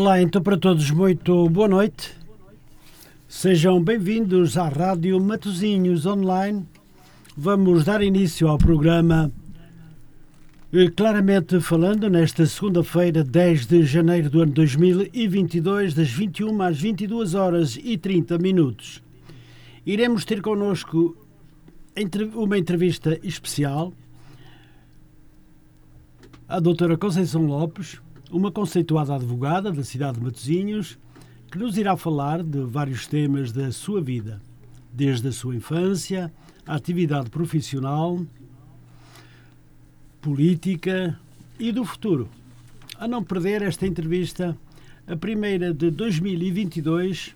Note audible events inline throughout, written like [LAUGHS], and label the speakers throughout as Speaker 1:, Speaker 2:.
Speaker 1: Olá, então para todos, muito boa noite. Sejam bem-vindos à Rádio Matozinhos Online. Vamos dar início ao programa eh, Claramente Falando, nesta segunda-feira, 10 de janeiro do ano 2022, das 21 às 22 horas e 30 minutos. Iremos ter connosco uma entrevista especial à doutora Conceição Lopes, uma conceituada advogada da cidade de Matosinhos, que nos irá falar de vários temas da sua vida, desde a sua infância, a atividade profissional, política e do futuro. A não perder esta entrevista, a primeira de 2022,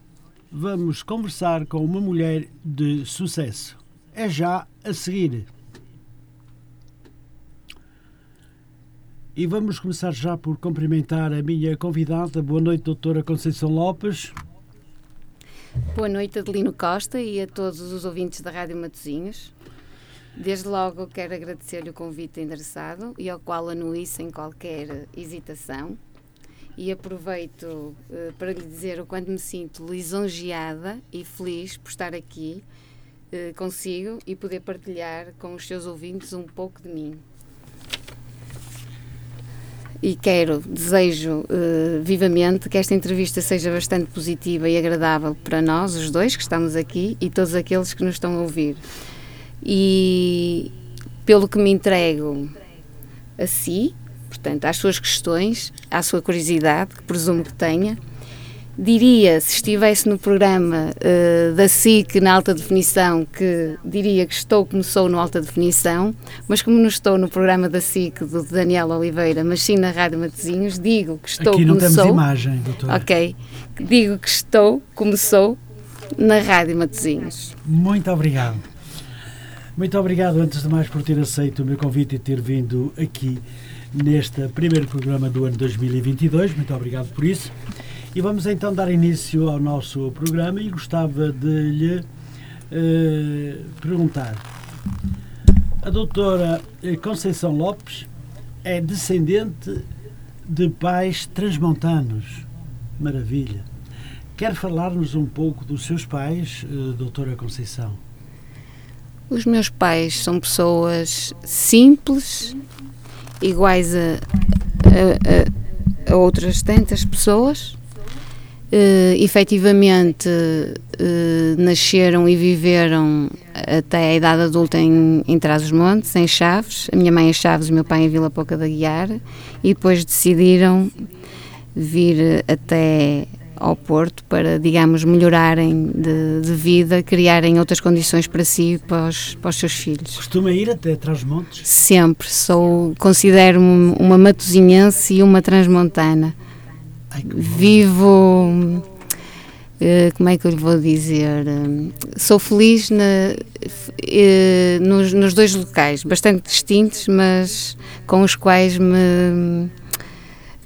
Speaker 1: vamos conversar com uma mulher de sucesso. É já a seguir. E vamos começar já por cumprimentar a minha convidada. Boa noite, doutora Conceição Lopes.
Speaker 2: Boa noite, Adelino Costa e a todos os ouvintes da Rádio Matozinhos. Desde logo quero agradecer-lhe o convite endereçado e ao qual anui sem qualquer hesitação. E aproveito uh, para lhe dizer o quanto me sinto lisonjeada e feliz por estar aqui uh, consigo e poder partilhar com os seus ouvintes um pouco de mim e quero, desejo uh, vivamente que esta entrevista seja bastante positiva e agradável para nós, os dois que estamos aqui e todos aqueles que nos estão a ouvir. E pelo que me entrego a si, portanto, às suas questões, à sua curiosidade, que presumo que tenha, diria, se estivesse no programa uh, da SIC na alta definição, que diria que estou como sou no alta definição, mas como não estou no programa da SIC do Daniel Oliveira, mas sim na Rádio Matezinhos, digo que estou
Speaker 1: Aqui
Speaker 2: não
Speaker 1: temos
Speaker 2: sou.
Speaker 1: imagem, doutor.
Speaker 2: Ok. Digo que estou como sou na Rádio Matezinhos.
Speaker 1: Muito obrigado. Muito obrigado, antes de mais, por ter aceito o meu convite e ter vindo aqui neste primeiro programa do ano 2022. Muito obrigado por isso. E vamos então dar início ao nosso programa e gostava de lhe eh, perguntar. A doutora Conceição Lopes é descendente de pais transmontanos. Maravilha. Quer falar-nos um pouco dos seus pais, eh, doutora Conceição?
Speaker 2: Os meus pais são pessoas simples, iguais a, a, a, a outras tantas pessoas, Uh, efetivamente uh, nasceram e viveram até a idade adulta em, em Trás-os-Montes, em Chaves. A minha mãe em Chaves, o meu pai em Vila Pouca da Guiar. E depois decidiram vir até ao Porto para, digamos, melhorarem de, de vida, criarem outras condições para si e para os, para os seus filhos.
Speaker 1: Costuma ir até Trás-os-Montes?
Speaker 2: Sempre. Sou, considero-me uma matosinhense e uma transmontana. Vivo. Uh, como é que eu lhe vou dizer? Sou feliz na, uh, nos, nos, dois locais, bastante distintos, mas com os quais me,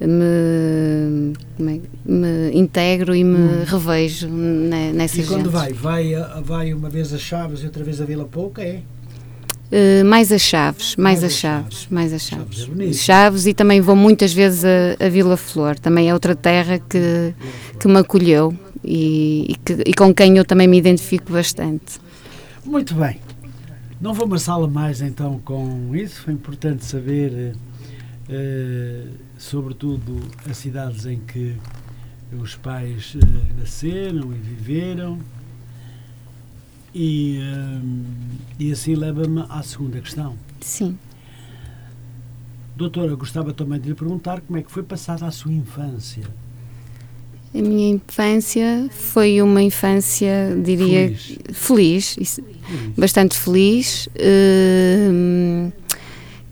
Speaker 2: me, é, me integro e me hum. revejo nessa
Speaker 1: E quando
Speaker 2: gente.
Speaker 1: vai? vai? Vai uma vez a Chaves e outra vez a Vila Pouca, é?
Speaker 2: Uh, mais as Chaves, mais, mais as Chaves, Chaves, mais as Chaves. Chaves, é Chaves, e também vou muitas vezes a, a, Vila Flor, também é outra terra que, que me acolheu e, e, que, e, com quem eu também me identifico bastante.
Speaker 1: Muito bem. Não vou amassá-la mais então com isso, foi importante saber, uh, sobretudo, as cidades em que os pais uh, nasceram e viveram. E, e assim leva-me à segunda questão.
Speaker 2: Sim.
Speaker 1: Doutora, gostava também de lhe perguntar como é que foi passada a sua infância.
Speaker 2: A minha infância foi uma infância, diria,
Speaker 1: feliz,
Speaker 2: feliz, isso, feliz. bastante feliz, uh,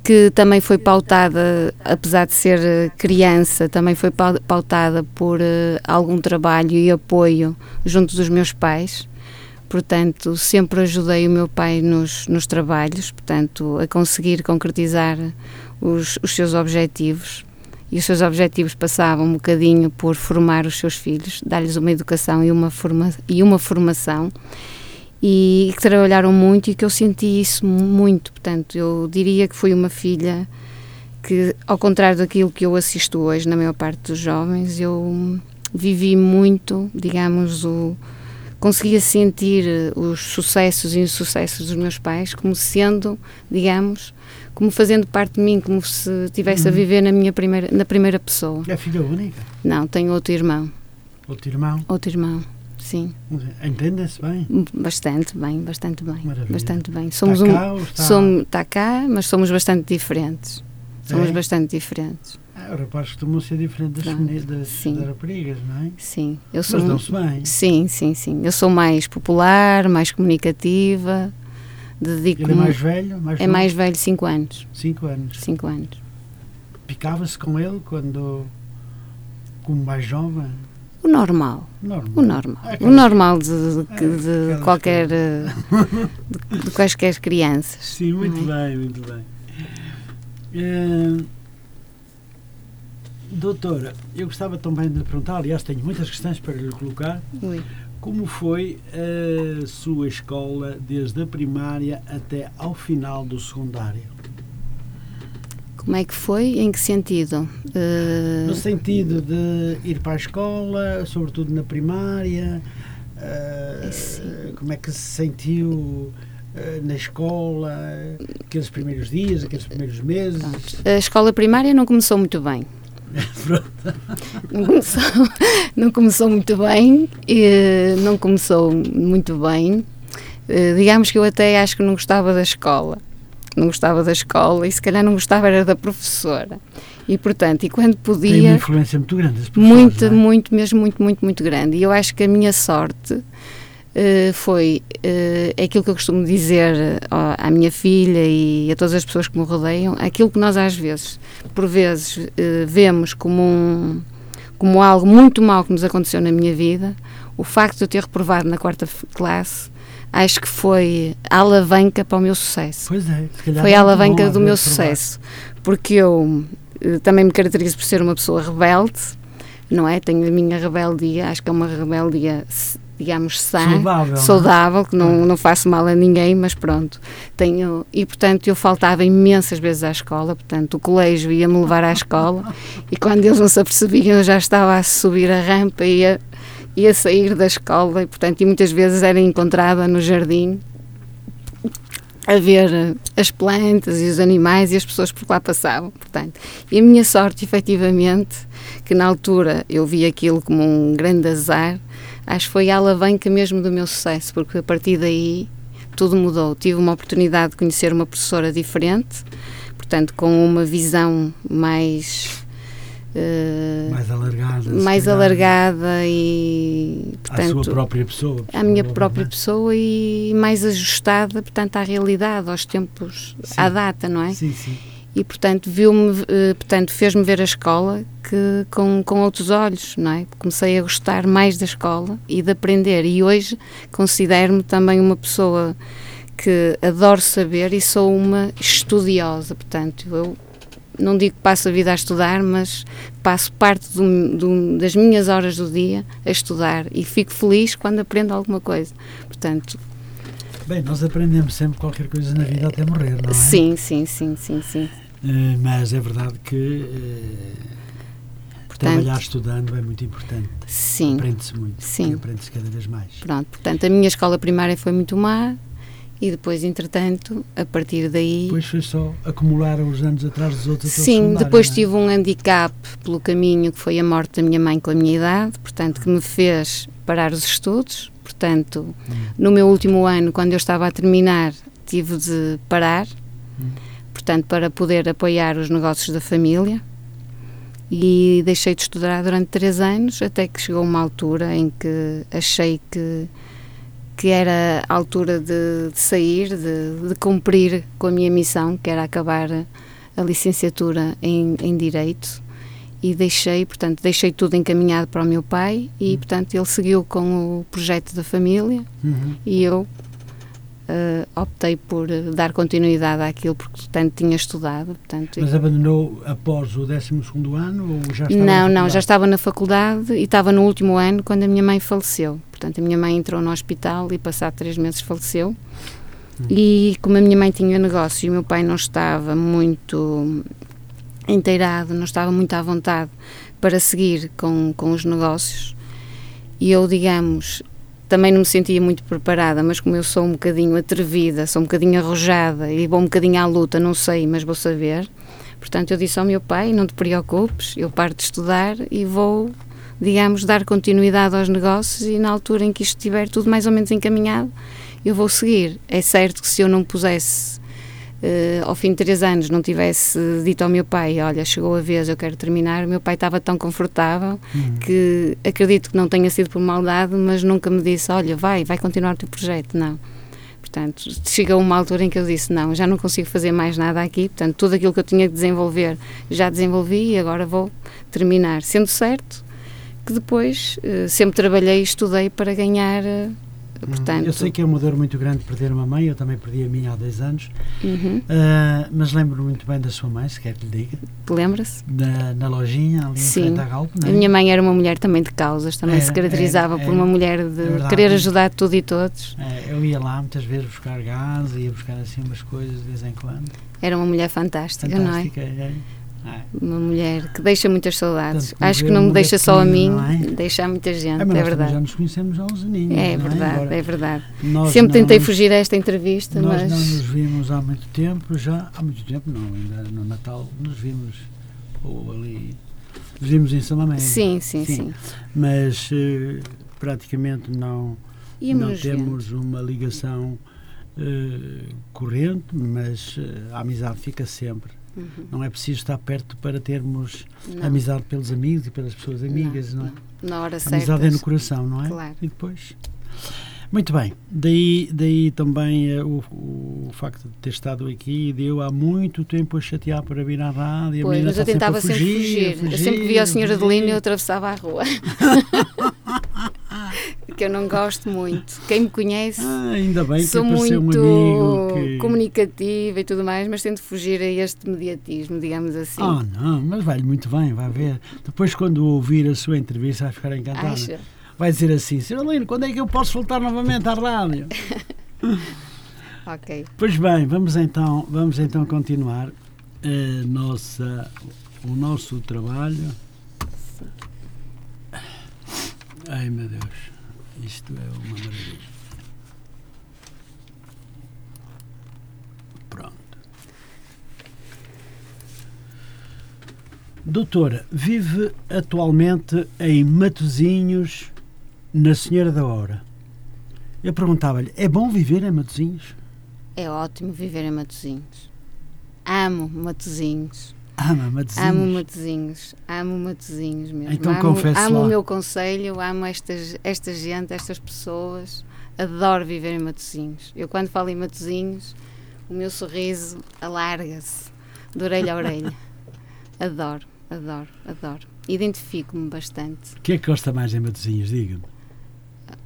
Speaker 2: que também foi pautada, apesar de ser criança, também foi pautada por uh, algum trabalho e apoio junto dos meus pais portanto, sempre ajudei o meu pai nos, nos trabalhos, portanto, a conseguir concretizar os, os seus objetivos. E os seus objetivos passavam um bocadinho por formar os seus filhos, dar-lhes uma educação e uma, forma, e uma formação. E, que trabalharam muito e que eu senti isso muito. Portanto, eu diria que fui uma filha que, ao contrário daquilo que eu assisto hoje na maior parte dos jovens, eu vivi muito, digamos, o conseguia sentir os sucessos e insucessos dos meus pais como sendo, digamos, como fazendo parte de mim, como se estivesse uhum. a viver na minha primeira, na primeira pessoa.
Speaker 1: É filha única?
Speaker 2: Não, tenho outro irmão.
Speaker 1: Outro irmão?
Speaker 2: Outro irmão, sim.
Speaker 1: Entende-se bem?
Speaker 2: Bastante bem, bastante bem.
Speaker 1: Maravilha.
Speaker 2: Bastante bem. Somos
Speaker 1: está cá, um, está...
Speaker 2: Somos, está cá, mas somos bastante diferentes. Somos é? bastante diferentes.
Speaker 1: Os rapazes costumam ser diferentes das, das, das, raparigas, não é?
Speaker 2: Sim. Eu sou,
Speaker 1: mas dão-se bem.
Speaker 2: Sim, sim, sim. Eu sou mais popular, mais comunicativa dedico
Speaker 1: Ele é mais velho? Mais
Speaker 2: é mais velho, 5 anos.
Speaker 1: 5 anos.
Speaker 2: 5 anos.
Speaker 1: Picava-se com ele quando, como mais jovem?
Speaker 2: O normal.
Speaker 1: normal.
Speaker 2: O normal. É o normal de, de, de é, qualquer. Eh, de, de quaisquer crianças.
Speaker 1: Sim, muito é? bem, muito bem. É, doutora, eu gostava também de perguntar, aliás, tenho muitas questões para lhe colocar. Como foi a sua escola desde a primária até ao final do secundário?
Speaker 2: Como é que foi? Em que sentido?
Speaker 1: Uh... No sentido de ir para a escola, sobretudo na primária. Uh, como é que se sentiu uh, na escola, aqueles primeiros dias, aqueles primeiros meses?
Speaker 2: A escola primária não começou muito bem. [LAUGHS] não, começou, não começou muito bem, não começou muito bem. Eh, digamos que eu até acho que não gostava da escola. Não gostava da escola e se calhar não gostava era da professora. E portanto, e quando podia. Tem
Speaker 1: uma influência muito grande.
Speaker 2: Muito,
Speaker 1: é?
Speaker 2: muito, mesmo muito, muito, muito grande. E eu acho que a minha sorte Uh, foi uh, aquilo que eu costumo dizer uh, à minha filha e a todas as pessoas que me rodeiam, aquilo que nós às vezes, por vezes, vemos como, um, como algo muito mau que nos aconteceu na minha vida, o facto de eu ter reprovado na quarta classe, acho que foi a alavanca para o meu sucesso.
Speaker 1: Pois é,
Speaker 2: foi a alavanca do meu sucesso, porque eu também me caracterizo por ser uma pessoa rebelde, não é? Tenho a minha rebeldia, acho que é uma rebeldia digamos, sã,
Speaker 1: saudável, é?
Speaker 2: saudável que não, não faço mal a ninguém, mas pronto. Tenho, e, portanto, eu faltava imensas vezes à escola, portanto, o colégio ia-me levar à escola [LAUGHS] e quando eles não se apercebiam, eu já estava a subir a rampa e a, e a sair da escola e, portanto, e muitas vezes era encontrada no jardim a ver as plantas e os animais e as pessoas por lá passavam, portanto. E a minha sorte, efetivamente, que na altura eu vi aquilo como um grande azar, acho que foi a alavanca mesmo do meu sucesso, porque a partir daí tudo mudou. Tive uma oportunidade de conhecer uma professora diferente, portanto, com uma visão mais.
Speaker 1: Uh, mais alargada
Speaker 2: mais alargada e portanto
Speaker 1: à sua própria pessoa
Speaker 2: à minha própria pessoa e mais ajustada portanto à realidade aos tempos sim. à data não é
Speaker 1: sim sim
Speaker 2: e portanto viu-me eh, portanto fez-me ver a escola que com, com outros olhos não é comecei a gostar mais da escola e de aprender e hoje considero-me também uma pessoa que adoro saber e sou uma estudiosa portanto eu não digo que passo a vida a estudar, mas passo parte do, do, das minhas horas do dia a estudar e fico feliz quando aprendo alguma coisa. Portanto,
Speaker 1: Bem, nós aprendemos sempre qualquer coisa na vida até morrer, não é?
Speaker 2: Sim, sim, sim, sim, sim.
Speaker 1: Eh, mas é verdade que uh, portanto, trabalhar estudando é muito importante.
Speaker 2: Sim.
Speaker 1: Aprende-se muito.
Speaker 2: Sim.
Speaker 1: Aprende-se cada vez mais.
Speaker 2: Pronto, portanto, a minha escola primária foi muito má e depois, entretanto, a partir daí.
Speaker 1: Depois foi só acumular os anos atrás dos outros.
Speaker 2: Sim, depois
Speaker 1: é?
Speaker 2: tive um handicap pelo caminho que foi a morte da minha mãe com a minha idade, portanto, que me fez parar os estudos. Portanto, hum. no meu último ano, quando eu estava a terminar, tive de parar. Hum portanto, para poder apoiar os negócios da família. E deixei de estudar durante três anos, até que chegou uma altura em que achei que, que era a altura de, de sair, de, de, cumprir com a minha missão, que era acabar a licenciatura em, em Direito. E deixei, portanto, deixei tudo encaminhado para o meu pai e, uhum. portanto, ele seguiu com o projeto da família
Speaker 1: uhum.
Speaker 2: e eu uh, optei por dar continuidade àquilo porque tanto tinha estudado. Portanto,
Speaker 1: Mas abandonou após o 12 ano ou já estava
Speaker 2: Não, não, já estava na faculdade e estava no último ano quando a minha mãe faleceu. Portanto, a minha mãe entrou no hospital e passado três meses faleceu. Hum. E como a minha mãe tinha negócio e o meu pai não estava muito inteirado, não estava muito à vontade para seguir com, com os negócios. E eu, digamos, também não me sentia muito preparada, mas como eu sou um bocadinho atrevida, sou um bocadinho arrojada e vou um bocadinho à luta, não sei, mas vou saber. Portanto, eu disse ao meu pai: não te preocupes, eu paro de estudar e vou, digamos, dar continuidade aos negócios e na altura em que isto estiver tudo mais ou menos encaminhado, eu vou seguir. É certo que se eu não pusesse uh, ao fim de três anos não tivesse dito ao meu pai, olha, chegou a vez, eu quero terminar, o meu pai estava tão confortável uhum. que acredito que não tenha sido por maldade, mas nunca me disse, olha, vai, vai continuar o teu projeto, não. Portanto, chegou uma altura em que eu disse, não, já não consigo fazer mais nada aqui, portanto, tudo aquilo que eu tinha que desenvolver já desenvolvi e agora vou terminar. Sendo certo que depois uh, sempre trabalhei e estudei para ganhar uh, Portanto,
Speaker 1: eu sei que é uma dor muito grande perder uma mãe, eu também perdi a minha há dois anos, uhum. uh, mas lembro muito bem da sua mãe, se quer que lhe diga.
Speaker 2: Lembra-se?
Speaker 1: Na, na, lojinha, ali Sim. em frente à Galp.
Speaker 2: É? A minha mãe era uma mulher também de causas, também era, se caracterizava era, por uma mulher de é verdade, querer ajudar tudo e todos.
Speaker 1: É, eu ia lá muitas vezes buscar gás, ia buscar assim umas coisas de vez em quando.
Speaker 2: Era uma mulher fantástica, fantástica não é? É. É. Uma mulher que deixa muitas saudades. Acho que não me deixa só a mim, é? deixa a muita gente, é, é verdade.
Speaker 1: Já nos conhecemos há uns aninhos.
Speaker 2: É, é verdade, é, verdade. Sempre tentei
Speaker 1: nos,
Speaker 2: fugir a esta entrevista,
Speaker 1: nós
Speaker 2: mas.
Speaker 1: Nós não nos vimos há muito tempo, já há muito tempo, não, ainda no Natal nos vimos ou ali. Nos vimos em Samamé.
Speaker 2: Sim, sim, sim, sim.
Speaker 1: Mas uh, praticamente não, não temos uma ligação uh, corrente, mas uh, a amizade fica sempre. Uhum. Não é preciso estar perto para termos não. amizade pelos amigos e pelas pessoas amigas, não, não é?
Speaker 2: Na hora certa.
Speaker 1: Amizade é no coração, não é?
Speaker 2: Claro.
Speaker 1: E depois. Muito bem, daí, daí também uh, o, o facto de ter estado aqui deu há muito tempo a chatear para vir à rádio.
Speaker 2: Pois, mas eu tentava sempre fugir, sempre fugir. fugir. Eu sempre via a senhora de linha e eu atravessava a rua. [LAUGHS] que eu não gosto muito. Quem me conhece,
Speaker 1: ah, ainda bem
Speaker 2: sou
Speaker 1: muito
Speaker 2: um
Speaker 1: que...
Speaker 2: comunicativa e tudo mais, mas tento fugir a este mediatismo, digamos assim.
Speaker 1: Ah, não, mas vai muito bem, vai ver. Depois, quando ouvir a sua entrevista, vai ficar encantada.
Speaker 2: Acha?
Speaker 1: Vai dizer assim: Sr. Lino, quando é que eu posso voltar novamente à rádio? [LAUGHS]
Speaker 2: ok.
Speaker 1: Pois bem, vamos então, vamos então continuar a nossa, o nosso trabalho. Sim. Ai meu Deus. Isto é uma maravilha. Pronto. Doutora, vive atualmente em Matozinhos, na Senhora da Hora. Eu perguntava-lhe, é bom viver em Matozinhos?
Speaker 2: É ótimo viver em Matozinhos. Amo Matozinhos.
Speaker 1: Ama Matozinhos?
Speaker 2: Amo Matozinhos, amo Matozinhos mesmo.
Speaker 1: Então
Speaker 2: amo,
Speaker 1: confesso
Speaker 2: Amo
Speaker 1: lá.
Speaker 2: o meu conselho, amo estas, esta gente, estas pessoas. Adoro viver em Matozinhos. Eu quando falo em Matozinhos, o meu sorriso alarga-se de orelha a orelha. [LAUGHS] adoro, adoro, adoro. Identifico-me bastante.
Speaker 1: O que é que gosta mais em Matozinhos? Diga-me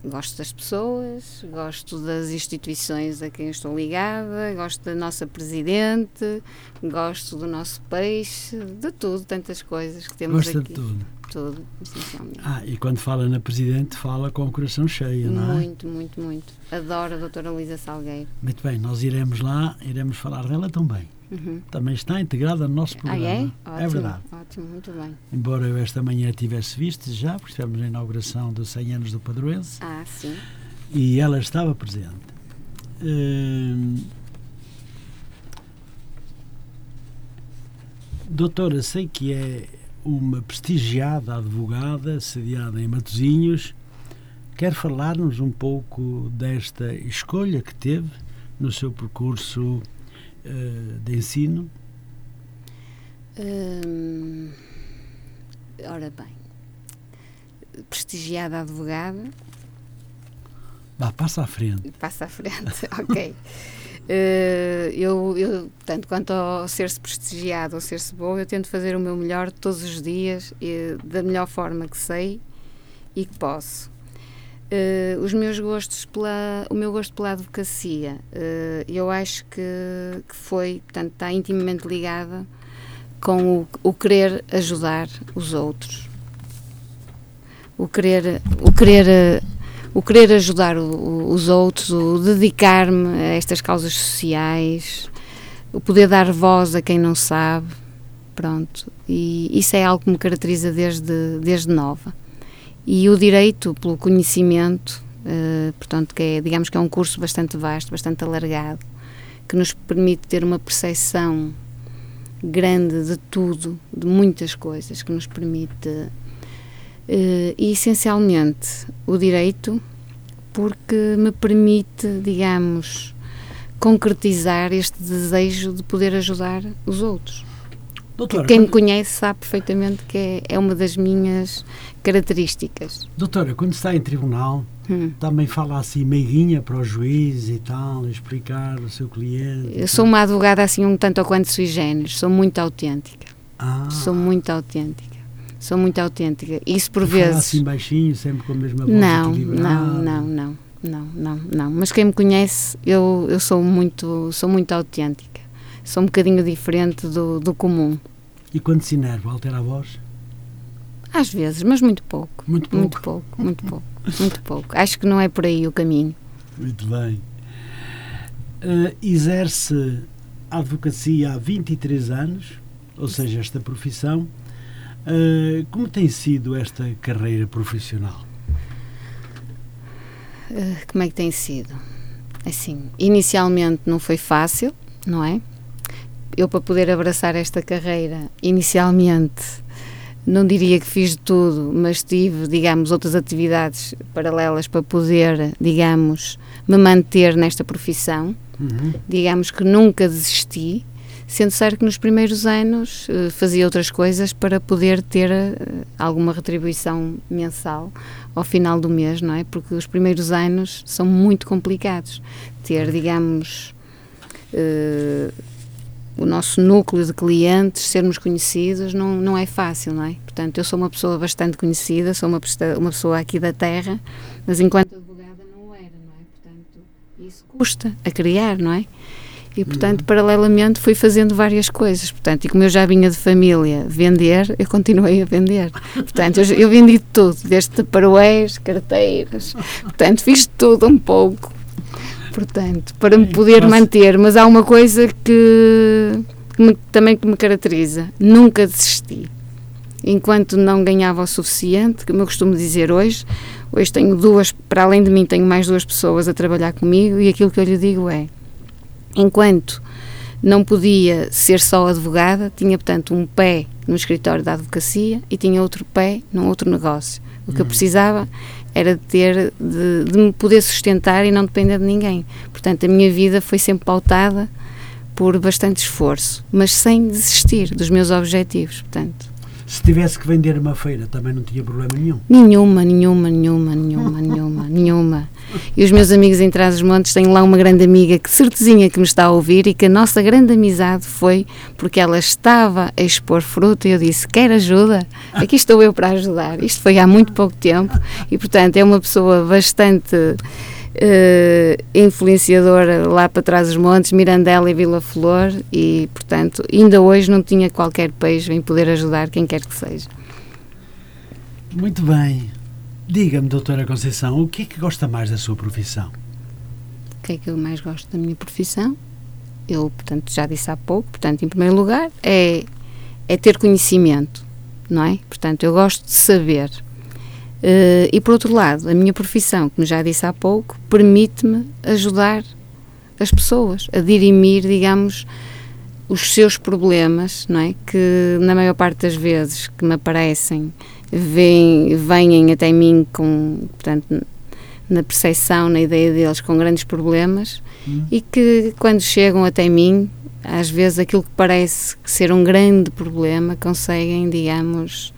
Speaker 2: gosto das pessoas, gosto das instituições a quem estou ligada, gosto da nossa presidente, gosto do nosso peixe, de tudo, tantas coisas que temos
Speaker 1: Gosta
Speaker 2: aqui.
Speaker 1: de tudo.
Speaker 2: Tudo, essencialmente.
Speaker 1: Ah, e quando fala na presidente, fala com o coração cheio, não
Speaker 2: é? Muito, muito, muito. Adoro a doutora Luísa Salgueiro.
Speaker 1: Muito bem, nós iremos lá, iremos falar dela também. Uhum. Também está integrada no nosso programa.
Speaker 2: Ah, é? Ótimo,
Speaker 1: é verdade.
Speaker 2: Ótimo, muito bem.
Speaker 1: Embora eu esta manhã tivesse visto já, porque estivemos na inauguração dos 100 anos do Padroense.
Speaker 2: Ah, sim.
Speaker 1: E ela estava presente. Hum, doutora, sei que é uma prestigiada advogada sediada em Matosinhos. Quer falar-nos um pouco desta escolha que teve no seu percurso uh, de ensino?
Speaker 2: Hum, ora bem, prestigiada advogada.
Speaker 1: Vá, passa à frente.
Speaker 2: Passa à frente, [LAUGHS] ok. Uh, eu, eu, tanto quanto ao ser-se prestigiado ou ser-se bom, eu tento fazer o meu melhor todos os dias, e, da melhor forma que sei e que posso. Uh, os meus gostos pela o meu gosto pela advocacia uh, eu acho que, que, foi portanto está intimamente ligada com o, o querer ajudar os outros. O querer o querer o querer ajudar o, o, os outros o dedicar-me a estas causas sociais o poder dar voz a quem não sabe. Pronto, e isso é algo que me caracteriza desde, desde nova. E o direito, pelo conhecimento, uh, portanto, que é, digamos que é um curso bastante vasto, bastante alargado, que nos permite ter uma percepção grande de tudo, de muitas coisas, que nos permite. Uh, e essencialmente o direito, porque me permite, digamos, concretizar este desejo de poder ajudar os outros. Doutora, Quem me conhece sabe perfeitamente que é, é, uma das minhas características.
Speaker 1: Doutora, quando está em tribunal, hum. também fala assim meiguinha para o juiz e tal, explicar o seu cliente?
Speaker 2: Eu sou uma advogada assim um tanto ou quanto sui generis, sou muito autêntica. Ah. Sou muito autêntica. Sou muito autêntica. Isso por vezes. Fala
Speaker 1: assim baixinho, sempre com a mesma voz
Speaker 2: Não, não, não, não, não, não, não. Mas quem me conhece, eu, eu sou muito, sou muito autêntica sou um bocadinho diferente do, do comum.
Speaker 1: E quando se enerva, altera a voz?
Speaker 2: Às vezes, mas muito pouco.
Speaker 1: Muito pouco?
Speaker 2: Muito pouco, muito pouco, muito pouco. Acho que não é por aí o caminho.
Speaker 1: Muito bem. Uh, exerce a advocacia há 23 anos, ou seja, esta profissão. Uh, como tem sido esta carreira profissional?
Speaker 2: Uh, como é que tem sido? Assim, inicialmente não foi fácil, não é? Eu para poder abraçar esta carreira, inicialmente, não diria que fiz de tudo, mas tive, digamos, outras atividades paralelas para poder, digamos, me manter nesta profissão. Uhum. Digamos que nunca desisti, sendo certo que nos primeiros anos uh, fazia outras coisas para poder ter uh, alguma retribuição mensal ao final do mês, não é? Porque os primeiros anos são muito complicados. Ter, digamos, uh, o nosso núcleo de clientes, sermos conhecidos, não, não é fácil, não é? Portanto, eu sou uma pessoa bastante conhecida, sou uma, uma pessoa aqui da terra, mas enquanto advogada não era, não é? Portanto, isso custa a criar, não é? E, portanto, uhum. paralelamente fui fazendo várias coisas. Portanto, e como eu já vinha de família vender, eu continuei a vender. Portanto, eu, eu vendi tudo, desde taparoeiros, carteiras. Portanto, fiz tudo um pouco portanto, para me poder manter. Mas há uma coisa que, que me, também que me caracteriza: nunca desisti. Enquanto não ganhava o suficiente, como eu costumo dizer hoje, hoje tenho duas, para além de mim, tenho mais duas pessoas a trabalhar comigo e aquilo que eu lhe digo é: enquanto não podia ser só advogada, tinha, portanto, um pé no escritório da advocacia e tinha outro pé num outro negócio. O que uhum. eu precisava era de ter, de, de, me poder sustentar e não depender de ninguém. Portanto, a minha vida foi sempre pautada por bastante esforço, mas sem desistir dos meus objetivos, portanto.
Speaker 1: Se tivesse que vender uma feira, também não tinha problema nenhum?
Speaker 2: Nenhuma, nenhuma, nenhuma, nenhuma, nenhuma, [LAUGHS] nenhuma. E os meus amigos em Trás-os-Montes têm lá uma grande amiga que certezinha que me está a ouvir e que a nossa grande amizade foi porque ela estava a expor fruto e eu disse, quer ajuda? Aqui estou eu para ajudar. Isto foi há muito pouco tempo e, portanto, é uma pessoa bastante uh, influenciadora lá para trás dos montes, Mirandela e Vila Flor, e portanto, ainda hoje não tinha qualquer peixe em poder ajudar quem quer que seja.
Speaker 1: Muito bem. Diga-me, doutora Conceição, o que é que gosta mais da sua profissão?
Speaker 2: O que é que eu mais gosto da minha profissão? Eu, portanto, já disse há pouco, portanto, em primeiro lugar, é, é ter conhecimento, não é? Portanto, eu gosto de saber. Uh, e por outro lado, a minha profissão, como já disse há pouco, permite-me ajudar as pessoas a dirimir, digamos, os seus problemas, não é? Que na maior parte das vezes que me aparecem, vêm, vêm até mim com, portanto, na percepção, na ideia deles, com grandes problemas hum. e que quando chegam até mim, às vezes aquilo que parece ser um grande problema, conseguem, digamos,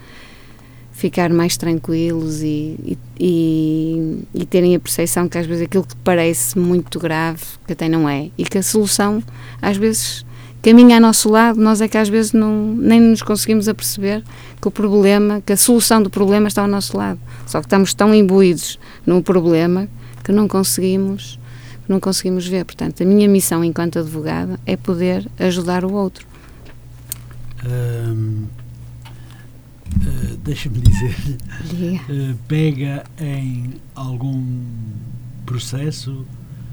Speaker 2: ficar mais tranquilos e, e, e, terem a percepção que às vezes aquilo que parece muito grave, que até não é, e que a solução às vezes caminha ao nosso lado, nós é que às vezes não, nem nos conseguimos aperceber que o problema, que a solução do problema está ao nosso lado. Só que estamos tão imbuídos no problema que não conseguimos não conseguimos ver. Portanto, a minha missão enquanto advogada é poder ajudar o outro. Hum,
Speaker 1: Deixa-me dizer, uh, pega em algum processo,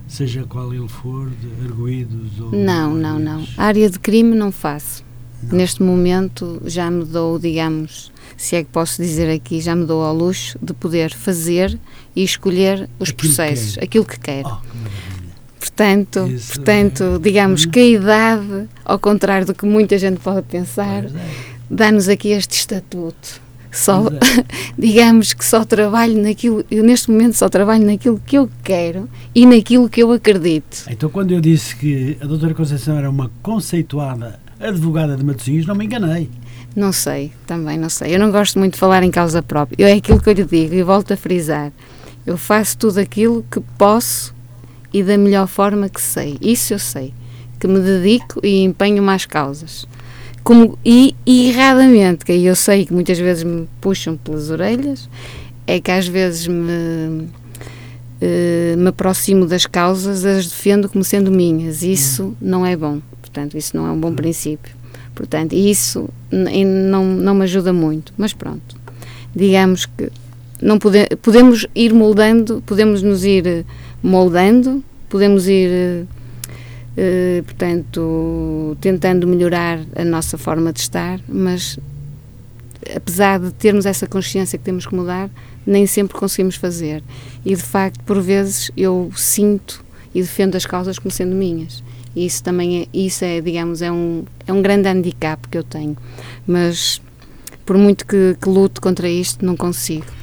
Speaker 1: seja qual ele for, de arguídos ou.
Speaker 2: Não, não, não. A área de crime não faço. Não. Neste momento já me dou, digamos, se é que posso dizer aqui, já me dou ao luxo de poder fazer e escolher os aquilo processos, que aquilo que quero. Oh, que portanto, Isso portanto é. digamos hum. que a idade, ao contrário do que muita gente pode pensar, é. dá-nos aqui este estatuto. Só, [LAUGHS] digamos que só trabalho naquilo, eu neste momento só trabalho naquilo que eu quero e naquilo que eu acredito.
Speaker 1: Então, quando eu disse que a doutora Conceição era uma conceituada advogada de Matosinhos, não me enganei.
Speaker 2: Não sei, também não sei. Eu não gosto muito de falar em causa própria. Eu, é aquilo que eu lhe digo e volto a frisar. Eu faço tudo aquilo que posso e da melhor forma que sei. Isso eu sei. Que me dedico e empenho mais causas. Como, e, e erradamente, que eu sei que muitas vezes me puxam pelas orelhas, é que às vezes me, eh, me aproximo das causas, as defendo como sendo minhas. Isso não é bom. Portanto, isso não é um bom princípio. Portanto, isso não, não me ajuda muito. Mas pronto, digamos que não pode, podemos ir moldando, podemos nos ir moldando, podemos ir, eh, portanto, tentando melhorar a nossa forma de estar, mas apesar de termos essa consciência que temos que mudar, nem sempre conseguimos fazer. E de facto, por vezes, eu sinto e defendo as causas como sendo minhas. E isso também é, isso é, digamos, é um, é um grande handicap que eu tenho. Mas por muito que, que lute contra isto, não consigo.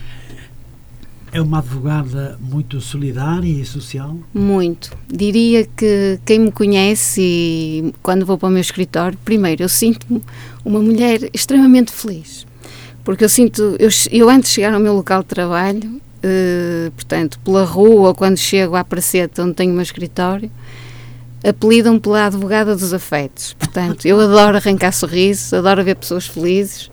Speaker 1: É uma advogada muito solidária e social?
Speaker 2: Muito. Diria que quem me conhece e quando vou para o meu escritório, primeiro, eu sinto-me uma mulher extremamente feliz. Porque eu sinto, eu, eu antes de chegar ao meu local de trabalho, eh, portanto, pela rua, quando chego à praceta onde tenho o meu escritório, apelidam-me pela advogada dos afetos. Portanto, eu adoro arrancar sorrisos, adoro ver pessoas felizes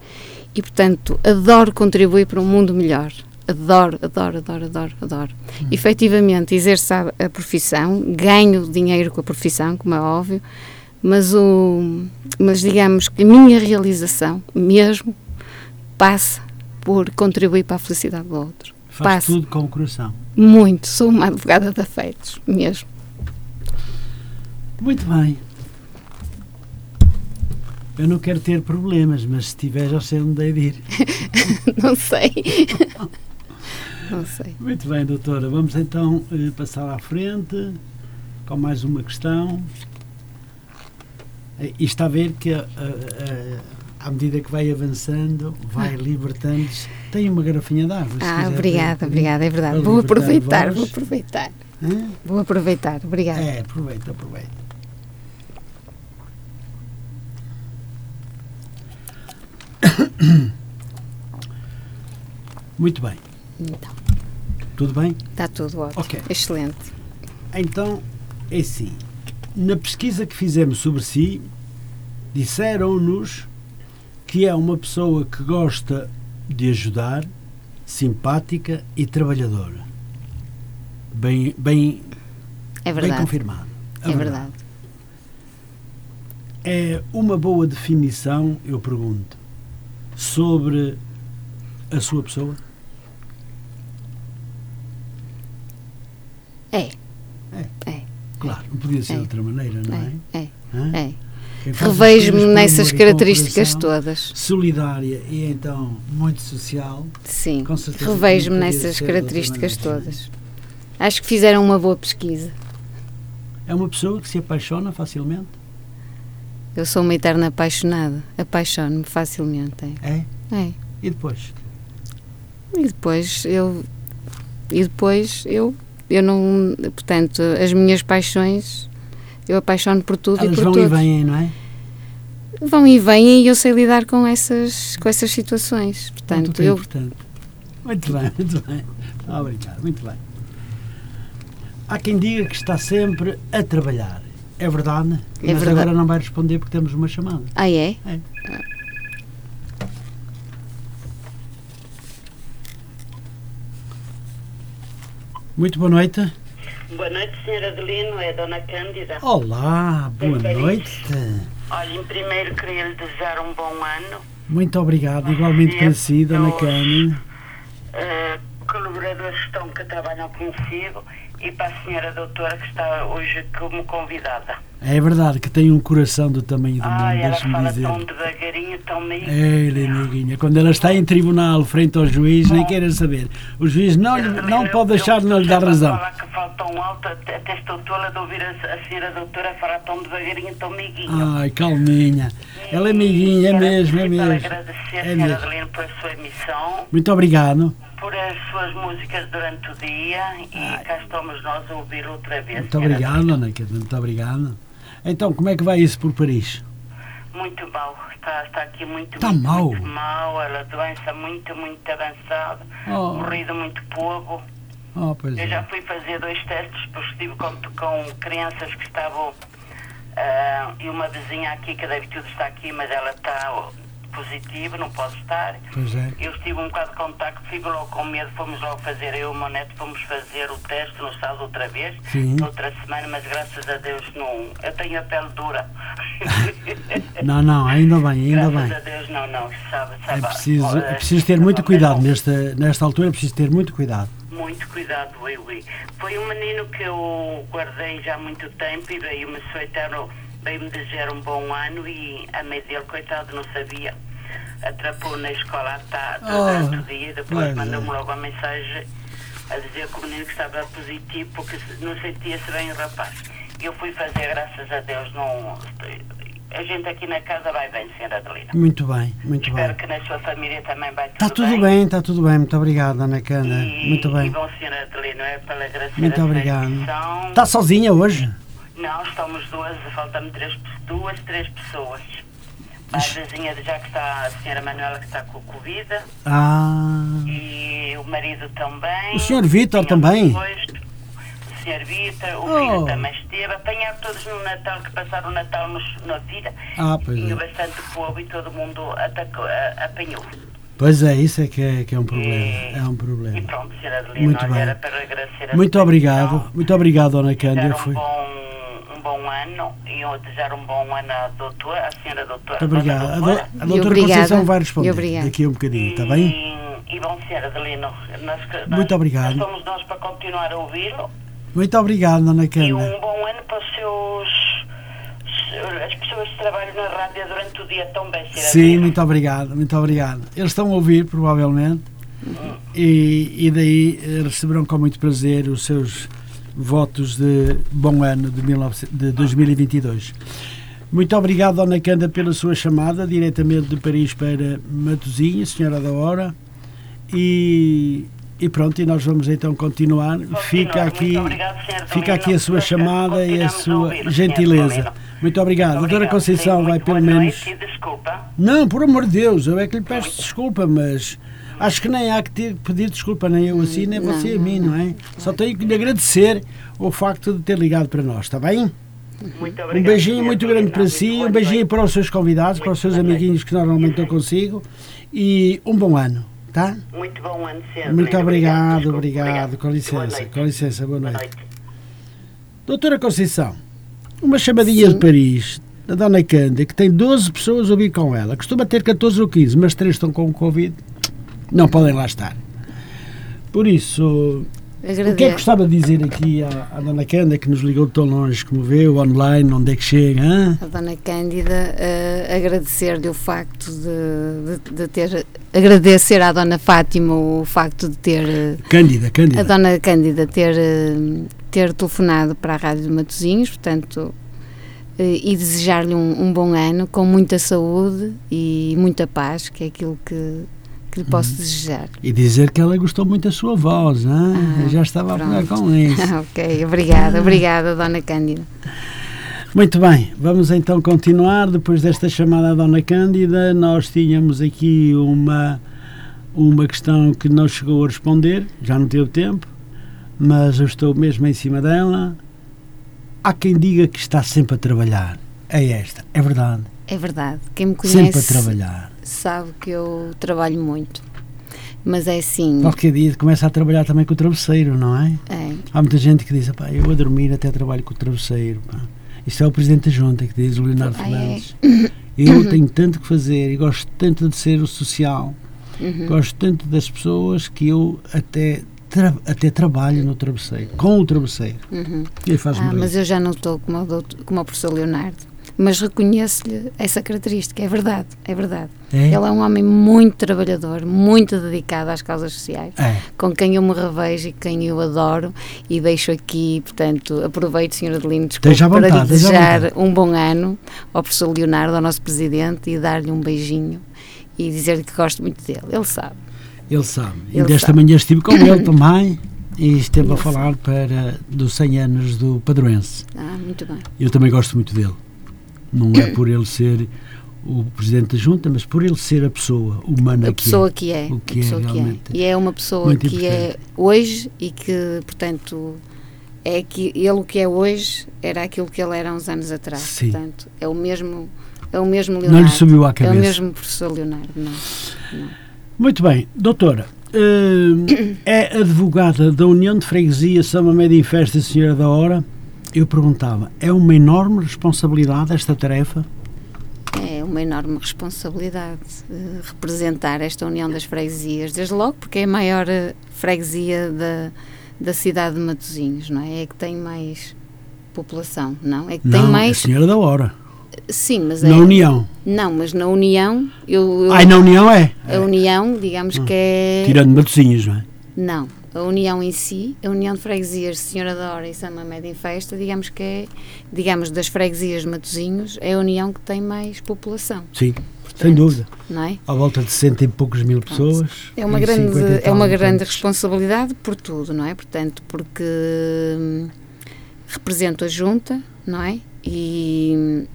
Speaker 2: e, portanto, adoro contribuir para um mundo melhor adoro, adoro, adoro, adoro, adoro. Hum. Efetivamente, exerço a, a, profissão, ganho dinheiro com a profissão, como é óbvio, mas, o, mas digamos que a minha realização mesmo passa por contribuir para a felicidade do outro.
Speaker 1: Faz
Speaker 2: passa.
Speaker 1: tudo com o coração.
Speaker 2: Muito, sou uma advogada de afetos, mesmo.
Speaker 1: Muito bem. Eu não quero ter problemas, mas se tiver já sei onde dei de ir. [LAUGHS]
Speaker 2: não sei. [LAUGHS] Não sei.
Speaker 1: Muito bem, doutora. Vamos então eh, passar à frente com mais uma questão. E está a ver que a, a, à medida que vai avançando, vai [LAUGHS] libertando-se. Tem uma garrafinha de água.
Speaker 2: Ah, obrigada, obrigada, é verdade. Vou aproveitar, vou aproveitar. Hã? Vou aproveitar, obrigada.
Speaker 1: É, aproveita, aproveita. [COUGHS] Muito bem.
Speaker 2: Então.
Speaker 1: Tudo bem?
Speaker 2: Está tudo ótimo. Okay. Excelente.
Speaker 1: Então, é assim. Na pesquisa que fizemos sobre si, disseram-nos que é uma pessoa que gosta de ajudar, simpática e trabalhadora. Bem, bem,
Speaker 2: é verdade.
Speaker 1: bem confirmado.
Speaker 2: É, é verdade. verdade.
Speaker 1: É uma boa definição, eu pergunto, sobre a sua pessoa?
Speaker 2: É.
Speaker 1: É. é. Claro, não podia ser é. de outra maneira, não é?
Speaker 2: É. É. é. Revejo-me nessas características todas.
Speaker 1: Solidária e então muito social.
Speaker 2: Sim, revejo-me nessas características todas. Acho que fizeram uma boa pesquisa.
Speaker 1: É uma pessoa que se apaixona facilmente?
Speaker 2: Eu sou uma eterna apaixonada. Apaixono-me facilmente.
Speaker 1: É?
Speaker 2: É.
Speaker 1: E depois?
Speaker 2: E depois eu. E depois eu eu não, portanto, as minhas paixões, eu apaixono por tudo
Speaker 1: Elas
Speaker 2: e por
Speaker 1: vão
Speaker 2: todos.
Speaker 1: e vêm, não é?
Speaker 2: Vão e vêm e eu sei lidar com essas, com essas situações. Portanto,
Speaker 1: muito eu... importante. Muito bem, muito bem. Obrigado, muito bem. Há quem diga que está sempre a trabalhar. É verdade, é mas verdade. agora não vai responder porque temos uma chamada.
Speaker 2: Ah, é?
Speaker 1: É. Muito boa noite.
Speaker 3: Boa noite, senhora Adelino, é a Dona Cândida.
Speaker 1: Olá, boa noite.
Speaker 3: Olha, em primeiro queria lhe desejar um bom ano.
Speaker 1: Muito obrigado, igualmente para si, Dona Cândida.
Speaker 3: Uh, colaboradores estão que trabalham consigo e para a senhora doutora que está hoje como convidada.
Speaker 1: É verdade que tem um coração do tamanho do mundo,
Speaker 3: Ai, ela
Speaker 1: deixa-me
Speaker 3: fala
Speaker 1: dizer.
Speaker 3: tão devagarinho, tão meio.
Speaker 1: Ei, amiguinha, quando ela está em tribunal frente ao juiz, nem queira saber. O juiz não, não pode deixar de não lhe dar razão.
Speaker 3: falar que fala tão alto, até, estou tola de ouvir a, a senhora doutora falar tão devagarinho, tão meiguinho.
Speaker 1: Ai, calminha. Ela é amiguinha, é mesmo, é mesmo.
Speaker 3: agradecer,
Speaker 1: É
Speaker 3: senhora
Speaker 1: mesmo.
Speaker 3: Adelino, por sua emissão,
Speaker 1: Muito obrigado.
Speaker 3: por as suas músicas durante o dia e cá estamos nós a ouvir outra vez.
Speaker 1: Muito obrigado, Ana Queda, muito obrigado. Então, como é que vai isso por Paris?
Speaker 3: Muito mal, está, está aqui muito,
Speaker 1: Está
Speaker 3: muito,
Speaker 1: mal?
Speaker 3: muito mal, ela doença muito, muito avançada,
Speaker 1: Oh.
Speaker 3: morrido muito pouco.
Speaker 1: Oh,
Speaker 3: Eu já
Speaker 1: é.
Speaker 3: fui fazer dois testes positivos com, com crianças que estavam ah, e uma vizinha aqui que deve tudo estar aqui, mas ela está positiva, não pode estar.
Speaker 1: Pois é.
Speaker 3: Eu estive um bocado de contacto, fico logo com medo, fomos logo fazer, eu e o meu neto fomos fazer o teste no sábado outra vez,
Speaker 1: Sim.
Speaker 3: outra semana, mas graças a Deus não. Eu tenho a pele dura. [LAUGHS]
Speaker 1: Não, não, ainda bem, ainda
Speaker 3: graças
Speaker 1: bem.
Speaker 3: a Deus não, não, sabe,
Speaker 1: É
Speaker 3: sabe.
Speaker 1: preciso,
Speaker 3: olha,
Speaker 1: é preciso ter muito cuidado nesta, nesta altura, é preciso ter muito cuidado.
Speaker 3: Muito cuidado, ui, ui. Foi um menino que eu guardei já há muito tempo e veio-me sueitar, veio-me dizer um bom ano e a mãe dele, coitado, não sabia. Atrapou na escola à tarde,
Speaker 1: Oh,
Speaker 3: durante o dia, depois
Speaker 1: pois é.
Speaker 3: mandou-me logo a mensagem a dizer que o menino que estava positivo porque não sentia-se bem o rapaz. Eu fui fazer, graças a Deus, não... A gente aqui na casa vai bem, senhora Adelina.
Speaker 1: Muito bem, muito
Speaker 3: Espero
Speaker 1: bem.
Speaker 3: que na sua família também vai tudo
Speaker 1: Está tudo bem, está tudo bem. Muito obrigado, Ana Cana.
Speaker 3: e,
Speaker 1: Muito
Speaker 3: E
Speaker 1: bem.
Speaker 3: bom, senhora Adelino, é lhe agradecer
Speaker 1: Muito obrigado. Está sozinha hoje?
Speaker 3: Não, estamos duas, faltam-me três, duas, três pessoas. A vizinha já que está, a senhora Manuela que está com Covid
Speaker 1: Ah,
Speaker 3: e o marido também.
Speaker 1: O senhor
Speaker 3: Tínhamos
Speaker 1: também?
Speaker 3: depois o senhor Vítor, o
Speaker 1: Oh.
Speaker 3: filho também esteve. Apanharam todos no Natal, que passaram o Natal no, no dia.
Speaker 1: Ah, pois
Speaker 3: Tinha
Speaker 1: é.
Speaker 3: bastante povo e todo mundo atacou, a- apanhou.
Speaker 1: pois é, isso é que é, que é um problema.
Speaker 3: E-
Speaker 1: É um
Speaker 3: E
Speaker 1: problema.
Speaker 3: pronto, senhora Adelina,
Speaker 1: Muito bem.
Speaker 3: era para agradecer a
Speaker 1: Muito obrigado, muito obrigado,
Speaker 3: desejar
Speaker 1: Fui.
Speaker 3: um bom, um bom ano e eu desejar um bom ano à doutora, à senhora doutora.
Speaker 1: Muito obrigado. A, do,
Speaker 3: doutora.
Speaker 1: a doutora
Speaker 2: obrigada.
Speaker 1: Conceição vai responder
Speaker 2: E obrigada.
Speaker 1: daqui a um bocadinho, está bem?
Speaker 3: E, e bom, senhora Adelino, nós, nós,
Speaker 1: Muito obrigado.
Speaker 3: Nós somos nós para continuar a ouvi-lo
Speaker 1: Muito obrigado, Ana
Speaker 3: e
Speaker 1: Cândia.
Speaker 3: um bom ano para os seus. as pessoas que trabalham na rádio durante o dia tão bem,
Speaker 1: Sim, muito obrigado, muito obrigado. Eles estão a ouvir, provavelmente, e, e daí eh, receberão com muito prazer os seus votos de bom ano de, 19 de 2022. Muito obrigado, Dona Canda, pela sua chamada, diretamente de Paris para Matosinhos, Senhora da Hora. E, e pronto, e nós vamos então continuar. Fica aqui,
Speaker 3: obrigado,
Speaker 1: fica aqui a sua chamada e a sua
Speaker 3: ouvir,
Speaker 1: gentileza. Muito obrigado. A doutora
Speaker 3: Obrigado,
Speaker 1: Conceição
Speaker 3: sim,
Speaker 1: vai pelo menos.
Speaker 3: desculpa.
Speaker 1: Não, por amor de Deus, eu é que lhe peço desculpa, mas acho que nem há que ter, pedir desculpa, nem eu assim, nem
Speaker 2: Não,
Speaker 1: você a
Speaker 2: não,
Speaker 1: mim, não é? Só tenho que lhe agradecer o facto de ter ligado para nós, está bem?
Speaker 3: Muito
Speaker 1: Um
Speaker 3: obrigado,
Speaker 1: beijinho
Speaker 3: senhora
Speaker 1: muito grande para
Speaker 3: Muito
Speaker 1: si, um beijinho
Speaker 3: noite.
Speaker 1: para os seus convidados, para os seus
Speaker 3: Muito noite.
Speaker 1: amiguinhos que normalmente eu consigo e um bom ano, tá?
Speaker 3: Muito bom ano, senhora
Speaker 1: Muito obrigado,
Speaker 3: desculpe,
Speaker 1: obrigado, com licença,
Speaker 3: noite.
Speaker 1: com licença, boa
Speaker 3: Boa
Speaker 1: noite.
Speaker 3: noite.
Speaker 1: Doutora Conceição, uma chamadinha
Speaker 2: Sim.
Speaker 1: de Paris, da Dona Cândia, que tem 12 pessoas a ouvir com ela. Costuma ter 14 ou 15, mas 3 estão com o Covid. Não podem lá estar. Por isso, o que é que
Speaker 2: Agradeço.
Speaker 1: gostava de dizer aqui à, à Dona Cândia, que nos ligou de tão longe, como vê, o online, onde é que chega? hã?
Speaker 2: A Dona Cândida, eh, agradecer-lhe o facto de, de- de ter. Agradecer à Dona Fátima o facto de ter. eh,
Speaker 1: Cândida,
Speaker 2: a
Speaker 1: Cândida.
Speaker 2: Dona Cândida ter, eh, ter telefonado para a Rádio de Matosinhos, portanto. E desejar-lhe um, um bom ano, com muita saúde e muita paz, que é aquilo que, que lhe posso desejar.
Speaker 1: E dizer que ela gostou muito da sua voz?
Speaker 2: Ah,
Speaker 1: já estava a falar
Speaker 2: pronto.
Speaker 1: com isso. [LAUGHS]
Speaker 2: ok, obrigada, obrigada, Dona Cândida.
Speaker 1: Muito bem, vamos então continuar. Depois desta chamada à Dona Cândida, nós tínhamos aqui uma, uma questão que não chegou a responder, já não teve tempo, mas eu estou mesmo em cima dela. Há quem diga que está sempre a trabalhar. É esta, é verdade.
Speaker 2: É verdade, quem me
Speaker 1: Sempre a
Speaker 2: conhece
Speaker 1: trabalhar.
Speaker 2: Sabe que eu trabalho muito. Mas é assim,
Speaker 1: Qualquer dia começa a trabalhar também com o travesseiro, não é?
Speaker 2: é,
Speaker 1: Há muita gente que diz, eu a dormir até trabalho com o travesseiro. Pá. Isto é o Presidente da Junta que diz, o Leonardo
Speaker 2: Ah, é?
Speaker 1: Fernandes. [COUGHS] Eu tenho tanto que fazer e gosto tanto de ser o social,
Speaker 2: uhum,
Speaker 1: gosto tanto das pessoas que eu até tra até trabalha no travesseiro, com o travesseiro.
Speaker 2: Uhum.
Speaker 1: E faz
Speaker 2: ah, mas eu já não estou como como o professor Leonardo. Mas reconheço-lhe essa característica, é verdade, é verdade.
Speaker 1: É?
Speaker 2: Ele é um homem muito trabalhador, muito dedicado às causas sociais,
Speaker 1: É.
Speaker 2: com quem eu me revejo e quem eu adoro. E deixo aqui, portanto, aproveito, Sr. Adelino,
Speaker 1: Esteja à
Speaker 2: para lhe
Speaker 1: vontade,
Speaker 2: desejar
Speaker 1: vontade.
Speaker 2: um bom ano ao professor Leonardo, ao nosso presidente, e dar-lhe um beijinho e dizer-lhe que gosto muito dele. Ele sabe.
Speaker 1: Ele sabe. E
Speaker 2: Ele
Speaker 1: desta
Speaker 2: sabe.
Speaker 1: manhã estive com ele [COUGHS] também e esteve a falar para dos 100 anos do Padroense.
Speaker 2: Ah, muito bem.
Speaker 1: Eu também gosto muito dele. Não é por ele ser o presidente da junta, mas por ele ser a pessoa humana
Speaker 2: a
Speaker 1: que
Speaker 2: pessoa
Speaker 1: é.
Speaker 2: que é,
Speaker 1: O
Speaker 2: a
Speaker 1: que é
Speaker 2: pessoa que é.
Speaker 1: realmente
Speaker 2: E é uma pessoa que é hoje e que, portanto, é que ele o que é hoje era aquilo que ele era uns anos atrás.
Speaker 1: Sim.
Speaker 2: Portanto, é o mesmo, é o mesmo
Speaker 1: Não
Speaker 2: Leonardo.
Speaker 1: lhe subiu à
Speaker 2: É o
Speaker 1: cabeça.
Speaker 2: mesmo professor Leonardo, não. não.
Speaker 1: Muito bem, doutora. eh, é advogada da União de Freguesia São Mamed em Festa e Senhora da Hora. Eu perguntava, é uma enorme responsabilidade esta tarefa?
Speaker 2: É uma enorme responsabilidade eh, representar esta União das Freguesias, desde logo porque é a maior eh, freguesia da, da cidade de Matosinhos, não é? É que tem mais população, não? É que tem
Speaker 1: Não, a
Speaker 2: mais.
Speaker 1: Senhora da Hora.
Speaker 2: Sim, mas é.
Speaker 1: Na União.
Speaker 2: Não, mas na União, eu, eu-
Speaker 1: Ai, na União é?
Speaker 2: a União, digamos que é.
Speaker 1: Tirando Matosinhos, não é?
Speaker 2: Não, a União em si, a União de Freguesias Senhora da Hora e São Mamed em Festa, digamos que é, digamos, das freguesias de Matosinhos, é a União que tem mais população,
Speaker 1: Sim, sem dúvida.
Speaker 2: não é?
Speaker 1: À volta de cento e poucos mil pessoas.
Speaker 2: É uma grande,
Speaker 1: 50
Speaker 2: é uma grande responsabilidade por tudo, não é? Portanto, porque hum, represento a Junta, não é? E hum,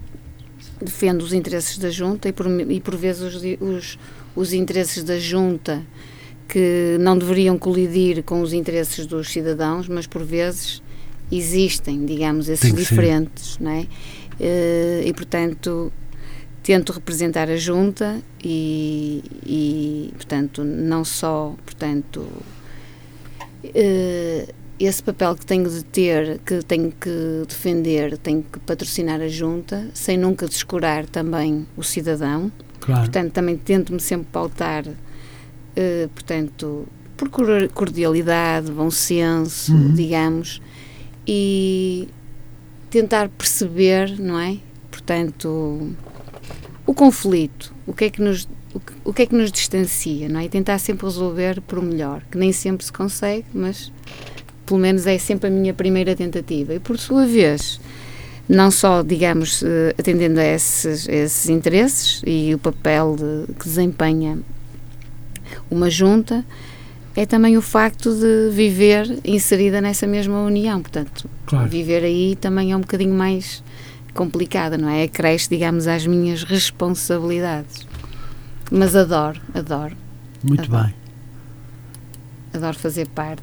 Speaker 2: defendo os interesses da Junta e por, e por vezes os, os, os interesses da Junta que não deveriam colidir com os interesses dos cidadãos, mas por vezes existem, digamos, esses
Speaker 1: que ser.
Speaker 2: diferentes, não é? Eh, E, portanto, tento representar a junta e, e, portanto, não só, portanto, eh, esse papel que tenho de ter, que tenho que defender, tenho que patrocinar a junta, sem nunca descurar também o cidadão.
Speaker 1: Claro.
Speaker 2: Portanto, também tento-me sempre pautar, eh, portanto, por cor- cordialidade, bom senso,
Speaker 1: Uhum.
Speaker 2: digamos, e tentar perceber, não é? Portanto, o conflito, o que é que nos o que, o que é que nos distancia, não é? E tentar sempre resolver por o melhor, que nem sempre se consegue, mas pelo menos é sempre a minha primeira tentativa. E por sua vez, não só, digamos, eh, atendendo a esses, a esses interesses e o papel de- que desempenha uma junta, é também o facto de viver inserida nessa mesma união. Portanto,
Speaker 1: Claro.
Speaker 2: viver aí também é um bocadinho mais complicada, não é? Acresce, digamos, às minhas responsabilidades. Mas adoro, adoro,
Speaker 1: Muito
Speaker 2: Adoro.
Speaker 1: bem.
Speaker 2: adoro fazer parte.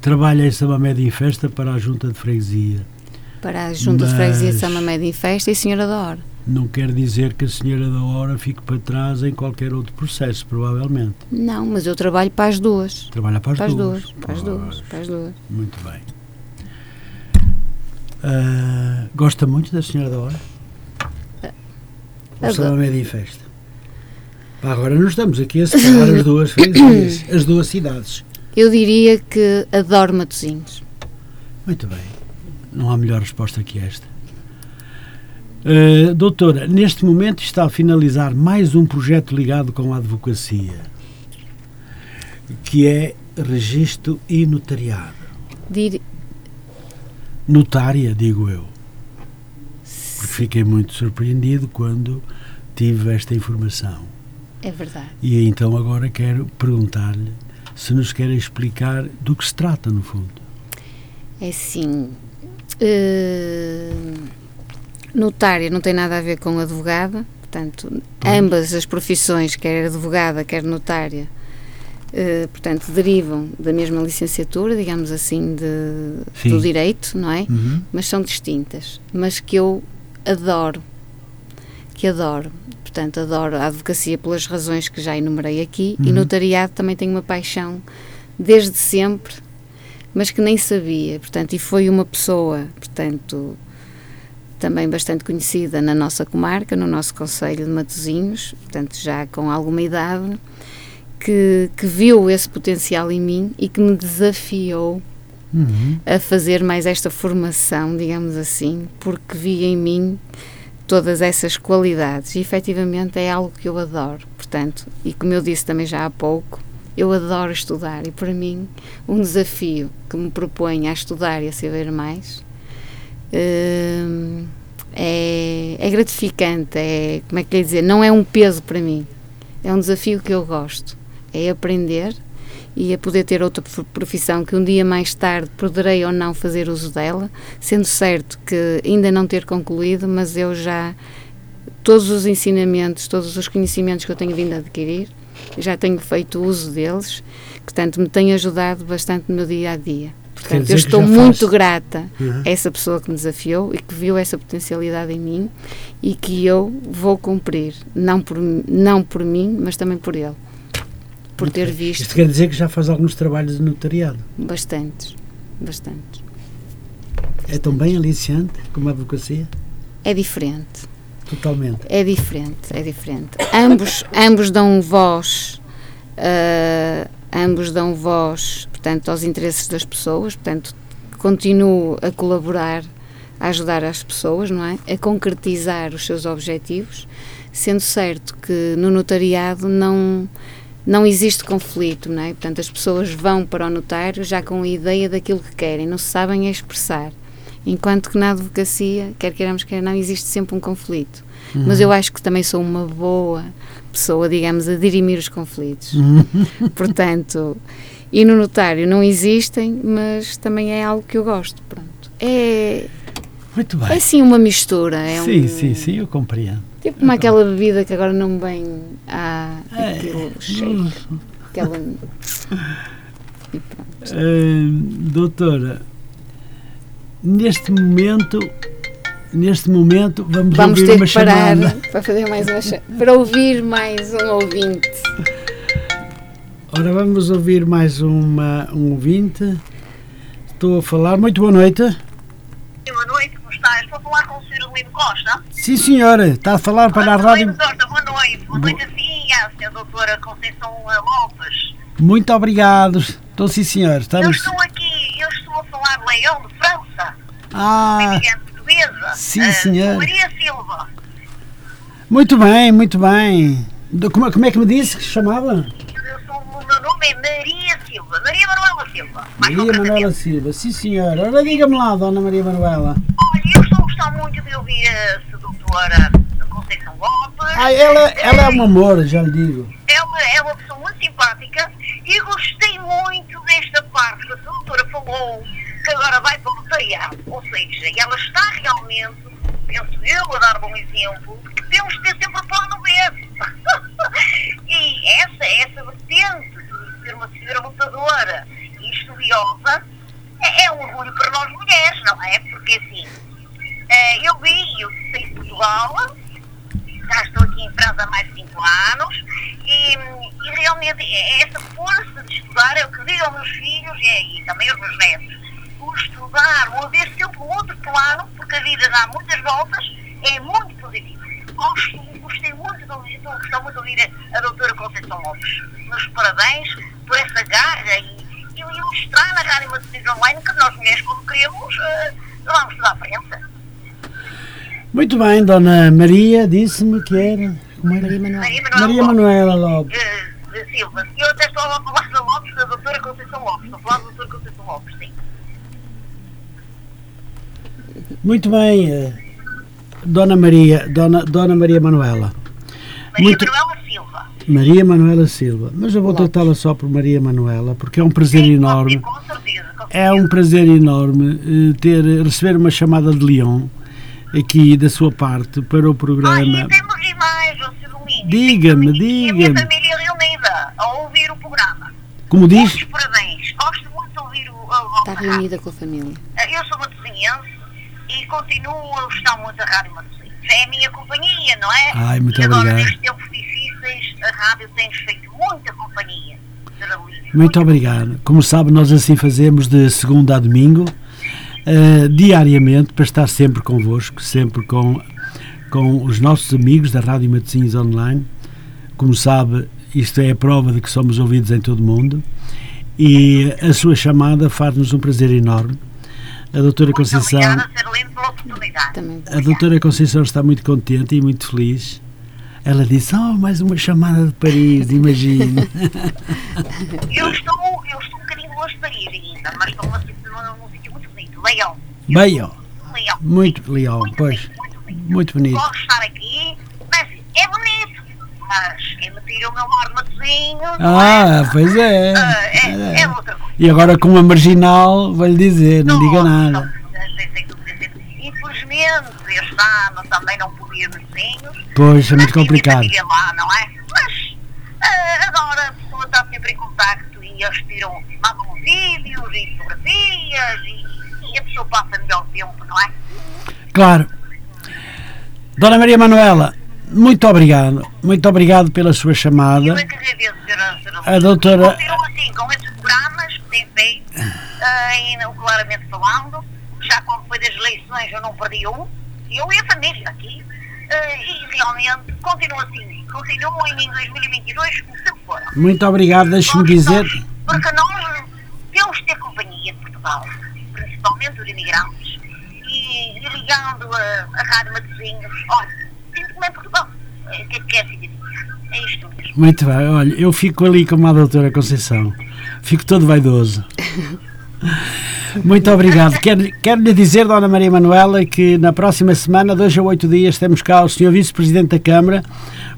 Speaker 1: Trabalha em Samamed em Festa para a Junta de Freguesia.
Speaker 2: Para a Junta de
Speaker 1: Mas-
Speaker 2: Freguesia de São Mamed em Festa e Senhora da Hora.
Speaker 1: Não quer dizer que a Senhora da Hora fique para trás em qualquer outro processo, provavelmente.
Speaker 2: Não, mas eu trabalho para as duas.
Speaker 1: Trabalha para as
Speaker 2: Para as
Speaker 1: duas.
Speaker 2: duas, para as duas, para as duas.
Speaker 1: Muito bem. Ah, gosta muito da Senhora da Hora? Ou. Samamed em Festa? Pá, agora não estamos aqui a separar as duas [COUGHS] as duas cidades.
Speaker 2: Eu diria que adoro Matosinhos.
Speaker 1: Muito bem. Não há melhor resposta que esta. Uh, doutora, neste momento está a finalizar mais um projeto ligado com a advocacia, que é registro e notariado.
Speaker 2: Dir-
Speaker 1: Notária, digo eu. Porque fiquei muito surpreendido quando tive esta informação.
Speaker 2: É verdade.
Speaker 1: E então agora quero perguntar-lhe se nos quer explicar do que se trata, no fundo.
Speaker 2: É assim. eh, notária não tem nada a ver com advogada, portanto, ambas as profissões, quer advogada, quer notária, eh, portanto, derivam da mesma licenciatura, digamos assim, de, do direito, não é?
Speaker 1: Uhum.
Speaker 2: Mas são distintas, mas que eu adoro, que adoro. Portanto, adoro a advocacia pelas razões que já enumerei aqui e
Speaker 1: Uhum.
Speaker 2: notariado também tenho uma paixão desde sempre, mas que nem sabia. Portanto, e foi uma pessoa, portanto, também bastante conhecida na nossa comarca, no nosso Conselho de Matosinhos, portanto, já com alguma idade, que, que viu esse potencial em mim e que me desafiou
Speaker 1: Uhum.
Speaker 2: a fazer mais esta formação, digamos assim, porque vi em mim todas essas qualidades e efetivamente é algo que eu adoro. Portanto, e como eu disse também já há pouco, eu adoro estudar e para mim um desafio que me propõe a estudar e a saber mais hum, é, é gratificante, é, como é que ia dizer, não é um peso para mim, é um desafio que eu gosto, é aprender e a poder ter outra prof- profissão que um dia mais tarde poderei ou não fazer uso dela, sendo certo que ainda não ter concluído, mas eu já todos os ensinamentos, todos os conhecimentos que eu tenho vindo a adquirir, já tenho feito uso deles, que tanto me tem ajudado bastante no meu dia a dia. Portanto, eu estou muito
Speaker 1: faz-
Speaker 2: grata
Speaker 1: Uhum.
Speaker 2: a essa pessoa que me desafiou e que viu essa potencialidade em mim e que eu vou cumprir, não por, não por mim, mas também por ele. Por ter visto
Speaker 1: Isto quer dizer que já faz alguns trabalhos de notariado.
Speaker 2: bastantes, bastantes.
Speaker 1: É tão bem aliciante como a advocacia?
Speaker 2: É diferente.
Speaker 1: Totalmente.
Speaker 2: É diferente, é diferente. Ambos, ambos dão voz, ah, ambos dão voz, portanto, aos interesses das pessoas, portanto, continuo a colaborar, a ajudar as pessoas, não é? A concretizar os seus objetivos, sendo certo que no notariado não não existe conflito, não é? Portanto, as pessoas vão para o notário já com a ideia daquilo que querem, não se sabem expressar. Enquanto que na advocacia, quer queiramos, quer não, existe sempre um conflito. Mas eu acho que também sou uma boa pessoa, digamos, a dirimir os conflitos. [LAUGHS] Portanto, e no notário não existem, mas também é algo que eu gosto. Pronto. É,
Speaker 1: Muito
Speaker 2: é
Speaker 1: bem.
Speaker 2: sim uma mistura. É
Speaker 1: sim,
Speaker 2: um,
Speaker 1: sim, sim, eu compreendo.
Speaker 2: Tipo como aquela bebida que agora não vem a
Speaker 1: É.
Speaker 2: aquilo cheio. Aquela... [LAUGHS] E pronto.
Speaker 1: Ah, doutora, neste momento, neste momento, vamos,
Speaker 2: Vamos ter
Speaker 1: uma
Speaker 2: que parar
Speaker 1: chamada. [LAUGHS]
Speaker 2: para fazer mais uma para ouvir mais um ouvinte.
Speaker 1: Ora, vamos ouvir mais uma, um ouvinte. Estou a falar. Muito boa noite.
Speaker 4: Boa noite, como estás? Estou a falar com o Sr. Lino Costa.
Speaker 1: Sim, senhora. Está a falar para a
Speaker 4: Olá,
Speaker 1: rádio.
Speaker 4: Lino Costa, boa noite. Boa noite a si à Sra. Doutora Conceição Lopes.
Speaker 1: Muito obrigado. Estou sim, senhor.
Speaker 4: Eu
Speaker 1: Estamos.
Speaker 4: estou aqui, eu estou a falar de Leão, de França,
Speaker 1: Ah,
Speaker 4: portuguesa.
Speaker 1: sim,
Speaker 4: eh,
Speaker 1: senhor.
Speaker 4: Maria Silva.
Speaker 1: muito bem, muito bem. Como, como é que me disse que se chamava?
Speaker 4: É Maria Silva. Maria Manuela Silva.
Speaker 1: Maria. Manuela Silva. Sim, senhora. Ora, diga-me lá, dona Maria Manuela.
Speaker 4: Olha, eu estou a gostar muito de ouvir a Sra. Doutora Conceição Lopes.
Speaker 1: Ah, ela, ela é um amor, já lhe digo.
Speaker 4: é uma, é uma pessoa muito simpática e gostei muito desta parte que a sua doutora falou, que agora vai para o notariado. Ou seja, ela está realmente, penso eu, a dar um exemplo, que temos que ter sempre o plano B. e essa, essa vertente de ser uma senhora lutadora e estudiosa é, é um orgulho para nós mulheres, não é? Porque assim, eh, eu vi, eu sei de Portugal, já estou aqui em França há mais de 5 anos e, e realmente é essa força de estudar é o que digo aos meus filhos e, e também aos meus netos. O estudar, o haver sempre um outro plano, porque a vida dá muitas voltas, é muito positivo. Gostei muito de ouvir, estou a muito de ouvir a, a doutora Conceição Lopes. Meus parabéns por essa garra e, e, e mostrar na Rádio Matriz Online que nós mulheres, quando queremos, eh, vamos toda à frente.
Speaker 1: Muito bem, dona Maria disse-me que era. Como era?
Speaker 2: Maria Manuel.
Speaker 4: Maria Manuela
Speaker 1: Maria
Speaker 4: Lopes.
Speaker 1: Manuela Lopes.
Speaker 4: de, de Silva. Eu até estou a falar da Lopes, da doutora Conceição Lopes. Estou a falar da doutora Conceição Lopes, sim.
Speaker 1: Muito bem, eh, dona Maria, dona, dona Maria Manuela.
Speaker 4: Maria
Speaker 1: Muito-
Speaker 4: Manuela.
Speaker 1: Maria Manuela Silva. Mas eu vou tratá-la só por Maria Manuela, porque é um prazer
Speaker 4: Sim,
Speaker 1: enorme.
Speaker 4: Com certeza, com
Speaker 1: É um
Speaker 4: certeza.
Speaker 1: prazer enorme eh, ter, receber uma chamada de Leão aqui da sua parte para o
Speaker 4: Ai,
Speaker 1: programa.
Speaker 4: e temos e mais, ó Sr. Domingos.
Speaker 1: Diga-me,
Speaker 4: E a minha
Speaker 1: diga-me.
Speaker 4: família reunida a ouvir o programa.
Speaker 1: Como diz?
Speaker 4: Muitos parabéns. Gosto muito de ouvir o, a
Speaker 2: Está reunida com a família.
Speaker 4: Eu sou matosinhense e continuo a gostar muito da Rádio Matosinhos. É a minha companhia, não é?
Speaker 1: Ai, muito
Speaker 4: e agora,
Speaker 1: obrigado.
Speaker 4: nestes difíceis, a rádio tem-nos feito muita companhia.
Speaker 1: Muito obrigado. Como sabe, nós assim fazemos de segunda a domingo, eh, diariamente, para estar sempre convosco, sempre com, com os nossos amigos da Rádio Matosinhos Online. Como sabe, isto é a prova de que somos ouvidos em todo o mundo e a sua chamada faz-nos um prazer enorme. A doutora
Speaker 4: Muito
Speaker 1: Conceição,
Speaker 4: obrigada, pela oportunidade.
Speaker 1: A doutora Conceição está muito contente e muito feliz. Ela disse, oh, mais uma chamada de Paris, imagina. [LAUGHS]
Speaker 4: Eu estou, eu estou um bocadinho longe de Paris ainda, mas estou num, sítio muito bonito. Leão.
Speaker 1: Ó,
Speaker 4: Leão.
Speaker 1: muito
Speaker 4: Muito
Speaker 1: pois,
Speaker 4: muito bonito.
Speaker 1: muito bonito.
Speaker 4: Gosto de estar aqui, mas é bonito. Mas quem me tira o meu mar matozinho. não é?
Speaker 1: Ah, pois é.
Speaker 4: Ah, é, é outra coisa.
Speaker 1: E agora com a marginal, vai-lhe dizer, não diga
Speaker 4: Nossa,
Speaker 1: nada.
Speaker 4: sem dúvida, sem dúvida. Infelizmente, este ano também não podia vizinhos.
Speaker 1: Pois, é muito complicado.
Speaker 4: lá, não é? Mas ah, agora a pessoa está sempre em contacto e eles tiram, mandam vídeos e fotografias e, e a pessoa passa melhor tempo, não é?
Speaker 1: Claro. Dona Maria Manuela, muito obrigado. Muito obrigado pela sua
Speaker 4: Eu
Speaker 1: chamada.
Speaker 4: é que agradeço. Sra.
Speaker 1: A doutora-
Speaker 4: assim, com esses programas que tem feito, ainda claramente falando, já quando foi das eleições eu não perdi um, eu e a família aqui, e realmente continuo assim, continuo em 2022 como sempre fora.
Speaker 1: Muito obrigado. Deixe-me dizer.
Speaker 4: nós- Porque nós temos de ter companhia de Portugal, principalmente os imigrantes, e, e ligando a, a Rádio Matosinhos, olha, sinto-me em Portugal. O que é que é? É isto mesmo.
Speaker 1: Muito bem, olha, eu fico ali como a doutora Conceição. Fico todo vaidoso. [LAUGHS] Muito obrigado. Quero, quero lhe dizer, Dona Maria Manuela, que na próxima semana, dois a oito dias, temos cá o Sr. Vice-Presidente da Câmara,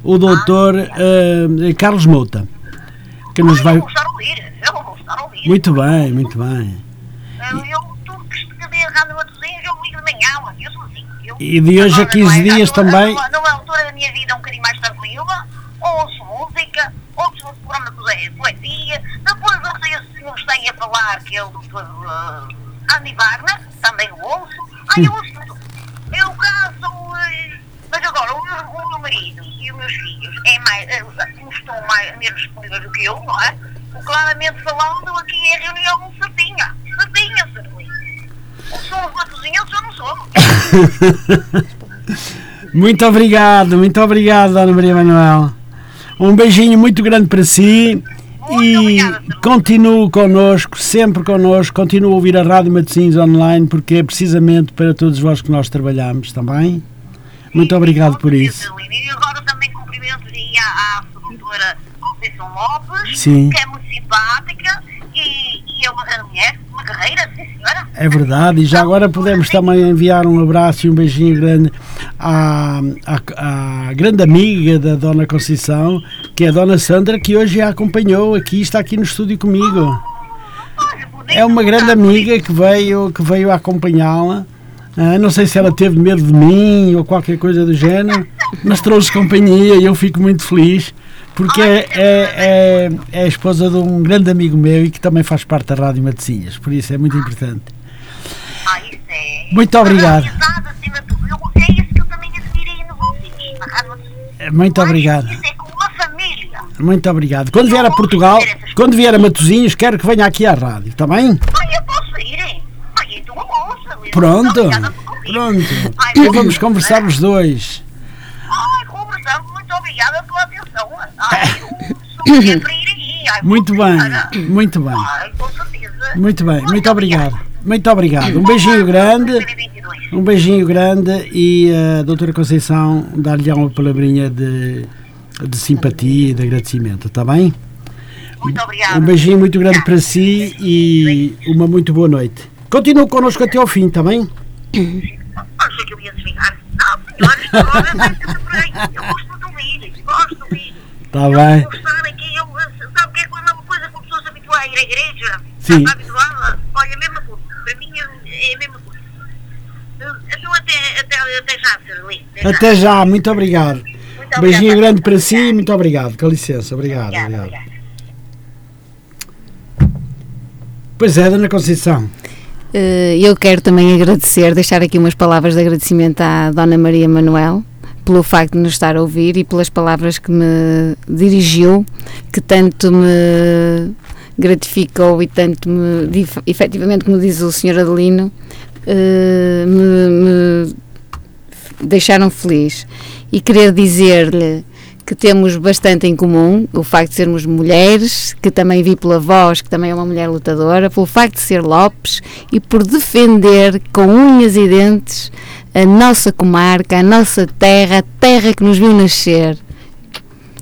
Speaker 1: o doutor eh, Carlos Mouta, que nos vai...
Speaker 4: Eu vou estar a ouvir, eu vou estar a ouvir.
Speaker 1: Muito bem, muito bem.
Speaker 4: Assim.
Speaker 1: E de hoje a
Speaker 4: Agora,
Speaker 1: 15
Speaker 4: não é?
Speaker 1: dias
Speaker 4: a-
Speaker 1: também-
Speaker 4: Numa altura da minha vida um bocadinho mais tranquila, ouço música, ouço o programa de poesia, depois ouço esse senhor que tem a falar, que é o doutor uh, Andy Wagner, também o ouço. Ai, eu ouço tudo. Eu caso, eh, mas agora o meu, o meu marido e os meus filhos é mais, como estão mais, menos disponíveis do que eu, não é? Claramente falando aqui é reunião certinha. Certinha, certinha. Ou somos matozinhos ou não somos. [LAUGHS]
Speaker 1: Muito obrigado, muito obrigado, Dona Maria Manuel. Um beijinho muito grande para si
Speaker 4: Muito
Speaker 1: e
Speaker 4: obrigada,
Speaker 1: continue connosco, sempre connosco. Continue a ouvir a Rádio Matosinhos online porque é precisamente para todos vós que nós trabalhamos, também. Muito obrigado por isso.
Speaker 4: E agora também cumprimento aí à, à doutora Conceição Lopes,
Speaker 1: Sim.
Speaker 4: que é muito simpática e, e é uma grande mulher, sim senhora.
Speaker 1: É verdade, e já agora podemos também enviar um abraço e um beijinho grande à, à, à grande amiga da Dona Conceição, que é a Dona Sandra, que hoje a acompanhou aqui, está aqui no estúdio comigo. É uma grande amiga que veio, que veio acompanhá-la. Ah, não sei se ela teve medo de mim ou qualquer coisa do género, mas trouxe companhia e eu fico muito feliz porque é, é, é, é a esposa de um grande amigo meu e que também faz parte da Rádio Matosinhas, por isso é muito importante.
Speaker 4: Ah, isso é.
Speaker 1: Muito obrigado.
Speaker 4: É.
Speaker 1: Muito obrigado.
Speaker 4: é.
Speaker 1: Muito obrigado. Quando vier a Portugal, quando vier a Matosinhos, quero que venha aqui à rádio, está bem?
Speaker 4: Ai, eu posso ir, hein? Ai, então eu ouço. Lisa.
Speaker 1: Pronto, pronto.
Speaker 4: Ai,
Speaker 1: E vamos conversar os dois.
Speaker 4: Ai, conversamos, muito obrigada
Speaker 1: Muito bem, muito bem. Muito bem, muito obrigado. Muito obrigado. Um beijinho grande.
Speaker 4: 2022.
Speaker 1: Um beijinho grande e a doutora Conceição dar-lhe uma palavrinha de, de simpatia e de agradecimento, está bem?
Speaker 4: Muito obrigada.
Speaker 1: Um beijinho muito grande para si e uma muito boa noite. Continue connosco até ao fim, está bem?
Speaker 4: Achei que eu ia desligar. Não, agora ser por aí. Eu gosto de ouvir, gosto de vou estar aqui, eu, sabe o que é quando é uma coisa que a pessoa se habitua a ir à igreja?
Speaker 1: Sim.
Speaker 4: Está habituada? Olha, a mesma coisa. Para mim é a mesma coisa. Então até, até, até já, Sr. Lee.
Speaker 1: Até já, muito obrigado.
Speaker 4: Muito
Speaker 1: Um beijinho grande para si e muito obrigado. Com licença, obrigado.
Speaker 4: Obrigada,
Speaker 1: obrigado.
Speaker 4: obrigada.
Speaker 1: Pois é, Dona Conceição.
Speaker 2: Eh, Eu quero também agradecer, deixar aqui umas palavras de agradecimento à Dona Maria Manuel pelo facto de nos estar a ouvir e pelas palavras que me dirigiu, que tanto me gratificou e tanto me, efetivamente, como diz o Sr. Adelino, eh, me, me deixaram feliz. E querer dizer-lhe que temos bastante em comum, o facto de sermos mulheres, que também vi pela voz, que também é uma mulher lutadora, pelo facto de ser Lopes e por defender com unhas e dentes a nossa comarca, a nossa terra, a terra que nos viu nascer.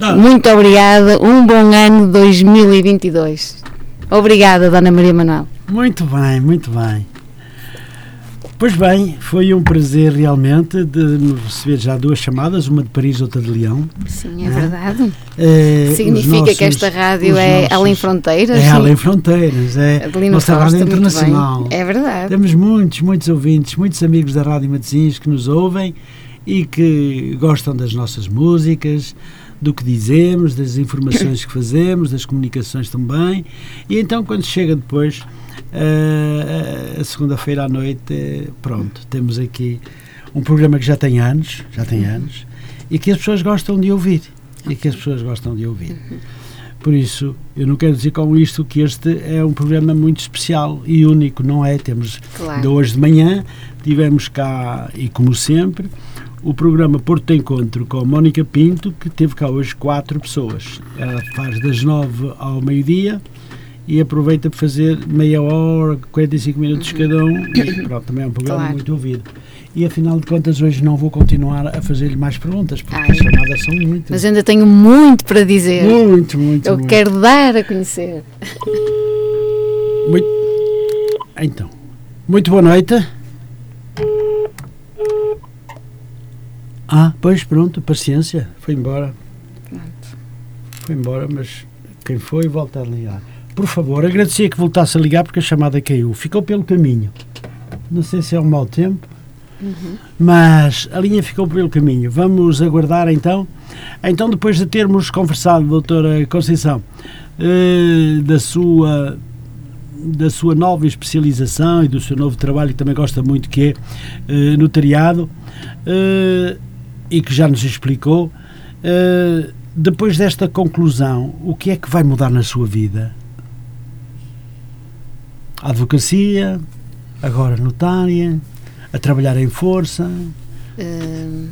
Speaker 1: Ah.
Speaker 2: Muito obrigada, um bom ano 2022. Obrigada, Dona Maria Manuel.
Speaker 1: Muito bem, muito bem. Pois bem, foi um prazer realmente de nos receber já duas chamadas, uma de Paris, outra de Leão.
Speaker 2: Sim, é
Speaker 1: Ah.
Speaker 2: verdade.
Speaker 1: Os
Speaker 2: Significa
Speaker 1: nossos-
Speaker 2: que esta rádio é além fronteiras?
Speaker 1: É além fronteiras, é nossa rádio internacional.
Speaker 2: É verdade.
Speaker 1: Temos muitos, muitos ouvintes, muitos amigos da Rádio Matosinhos que nos ouvem e que gostam das nossas músicas, do que dizemos, das informações [COUGHS] que fazemos, das comunicações também. E então, quando chega depois, a segunda-feira à noite, pronto, temos aqui um programa que já tem anos, já tem anos, e que as pessoas gostam de ouvir. E que as pessoas gostam de ouvir. Por isso, eu não quero dizer com isto que este é um programa muito especial e único, não é? Temos
Speaker 2: Claro.
Speaker 1: de hoje de manhã, tivemos cá, e como sempre, o programa Porto de Encontro com a Mónica Pinto, que teve cá hoje quatro pessoas. Ela faz das nove ao meio-dia e aproveita para fazer meia hora, 45 minutos cada um. E pronto, também é um programa
Speaker 2: Claro.
Speaker 1: muito ouvido. E afinal de contas, hoje não vou continuar a fazer-lhe mais perguntas, porque
Speaker 2: Ai.
Speaker 1: as chamadas são muitas.
Speaker 2: Mas ainda tenho muito para dizer.
Speaker 1: Muito, muito,
Speaker 2: Eu
Speaker 1: muito.
Speaker 2: quero dar a conhecer.
Speaker 1: Muito... Então, muito boa noite. Ah, pois pronto, paciência, foi embora. Foi embora, mas quem foi volta a ligar. Por favor, agradecia que voltasse a ligar porque a chamada caiu. Ficou pelo caminho. Não sei se é um mau tempo, mas a linha ficou pelo caminho. Vamos aguardar então. Então, depois de termos conversado, doutora Conceição, eh, da sua da sua nova especialização e do seu novo trabalho que também gosta muito que é eh, notariado eh, e que já nos explicou depois desta conclusão o que é que vai mudar na sua vida a advocacia agora notária a trabalhar em força
Speaker 2: Hum,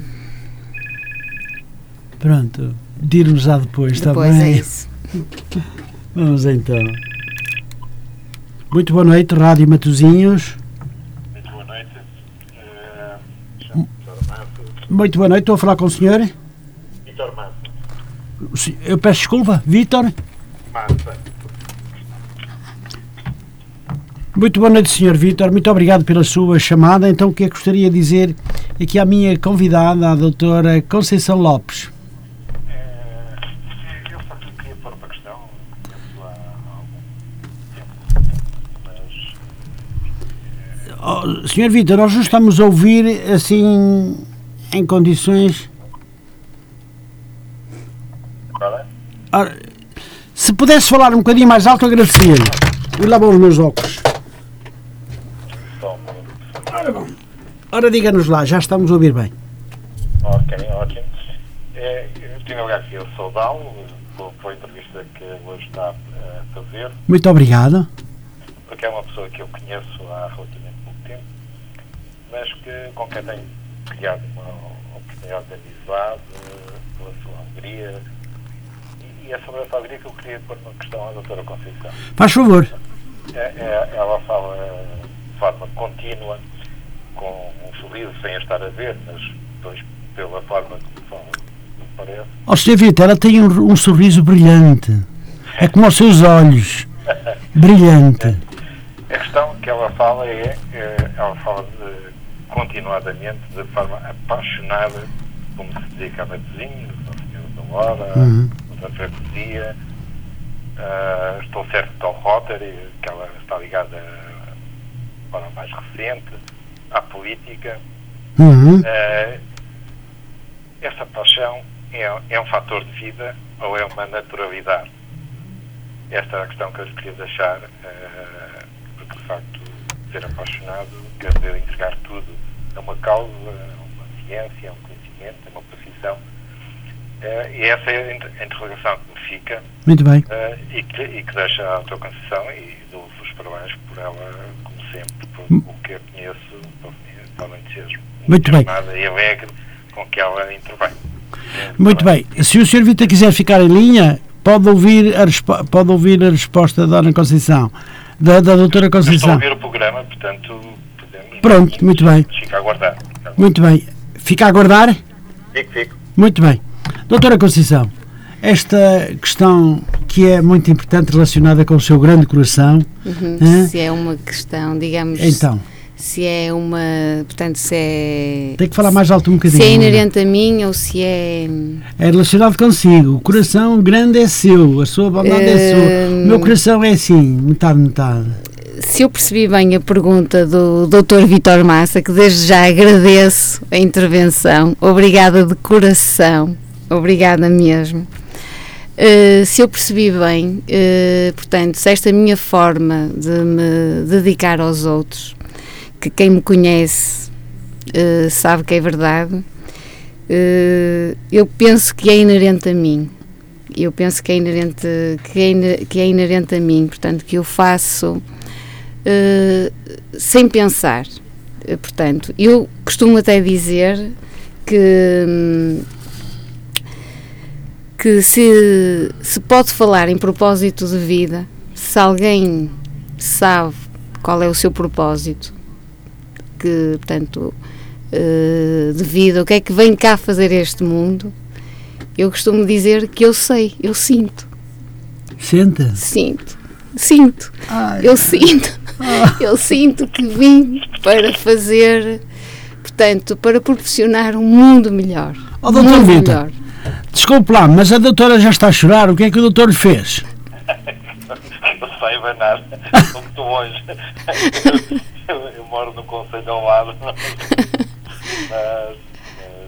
Speaker 1: pronto dir-nos já depois, está
Speaker 2: depois é
Speaker 1: bem
Speaker 2: isso. [LAUGHS]
Speaker 1: vamos então muito boa noite Rádio Matozinhos
Speaker 5: Muito boa noite. Chamo-me Vitor Manso.
Speaker 1: muito boa noite, estou a falar com o senhor
Speaker 5: Vitor
Speaker 1: se- Eu peço desculpa, Vítor.
Speaker 5: Massa.
Speaker 1: Muito boa noite, Sr. Vítor. Muito obrigado pela sua chamada. Então, o que é que gostaria de dizer aqui à minha convidada, a doutora Conceição Lopes?
Speaker 5: Eh, eu tempo. Mas
Speaker 1: Oh, Sr. Vítor, nós não estamos a ouvir assim em condições.
Speaker 5: é?
Speaker 1: Ora, se pudesse falar um bocadinho mais alto, agradecia-lhe. E lá vão os meus óculos.
Speaker 5: Só um minuto.
Speaker 1: Ora, bom. Ora, diga-nos lá, já estamos a ouvir bem.
Speaker 5: Ok, ótimo. Eh, em primeiro lugar, eu saudá-lo pela pela entrevista que hoje está a fazer,
Speaker 1: Muito obrigado.
Speaker 5: porque é uma pessoa que eu conheço há relativamente pouco tempo, mas que, com quem tenho criado uma oportunidade de amizade, eh, pela sua alegria. E, e é sobre essa alegria que eu queria pôr uma questão à doutora Conceição.
Speaker 1: Faz favor.
Speaker 5: É- é- ela fala de forma contínua, com um sorriso sem a estar a ver, mas depois pela forma como fala, me parece.
Speaker 1: Ó, Sr. Vítor, ela tem um, um sorriso brilhante. É como os seus olhos. Brilhante.
Speaker 5: A questão que ela fala é, é, ela fala de, continuadamente, de forma apaixonada, como se dedica a Matosinhos, ao Senhor da Hora,
Speaker 1: Uhum.
Speaker 5: da freguesia. Ah, estou certo ao Rotary, que ela está ligada forma mais recente, à política.
Speaker 1: Uhum.
Speaker 5: Eh, essa paixão é, é um fator de vida ou é uma naturalidade? Esta é a questão que eu lhe queria deixar, eh, porque de facto ser apaixonado quer dizer entregar tudo a uma causa, a uma ciência, a um conhecimento, a uma profissão. Eh, e essa é a inter- a interrogação que me fica
Speaker 1: Muito bem.
Speaker 5: eh, e, que, e que deixa a tua Conceição e dou-vos os parabéns por ela, como sempre, por
Speaker 1: Hum.
Speaker 5: o que eu conheço,
Speaker 1: Muito bem.
Speaker 5: e alegre com que ela intervém.
Speaker 1: Muito bem. Se o Sr. Vita quiser ficar em linha, pode ouvir a, respo- pode ouvir a resposta da Dona Conceição, da, da Doutora
Speaker 5: Eu Estou a
Speaker 1: Conceição.
Speaker 5: ouvir o programa, portanto, podemos.
Speaker 1: Pronto, muito bem.
Speaker 5: Fica a aguardar.
Speaker 1: Muito bem. Fica a aguardar?
Speaker 5: Fico, fico.
Speaker 1: Muito bem. Doutora Conceição, esta questão que é muito importante relacionada com o seu grande coração,
Speaker 2: Uhum? Se é uma questão, digamos,
Speaker 1: então,
Speaker 2: se é uma, portanto, se é
Speaker 1: tem que falar mais alto um bocadinho.
Speaker 2: se é inerente a mim ou se é
Speaker 1: É relacionado consigo. O coração grande é seu, a sua bondade é sua. O meu coração é assim, metade, metade.
Speaker 2: se eu percebi bem a pergunta do Dr. Vitor Massa, que desde já agradeço a intervenção, obrigada de coração, obrigada mesmo. Uh, se eu percebi bem, uh, portanto, se esta minha forma de me dedicar aos outros, que quem me conhece uh, sabe que é verdade, uh, eu penso que é inerente a mim. Eu penso que é inerente, que é, que é inerente a mim, portanto, que eu faço uh, sem pensar. Portanto, eu costumo até dizer que, hum, que se, se pode falar em propósito de vida, se alguém sabe qual é o seu propósito, que, portanto, uh, de vida, o que é que vem cá fazer este mundo, eu costumo dizer que eu sei, eu sinto,
Speaker 1: Senta.
Speaker 2: sinto, sinto.
Speaker 1: Ai,
Speaker 2: Eu sinto, eu sinto que vim para fazer, portanto, para proporcionar um mundo melhor. Um
Speaker 1: doutor Vitor.
Speaker 2: melhor.
Speaker 1: Desculpe lá, mas a doutora já está a chorar. O que é que o doutor lhe fez?
Speaker 5: Eu sei, Bernardo. Estou muito longe. Eu, eu moro no Conselho ao lado. Mas,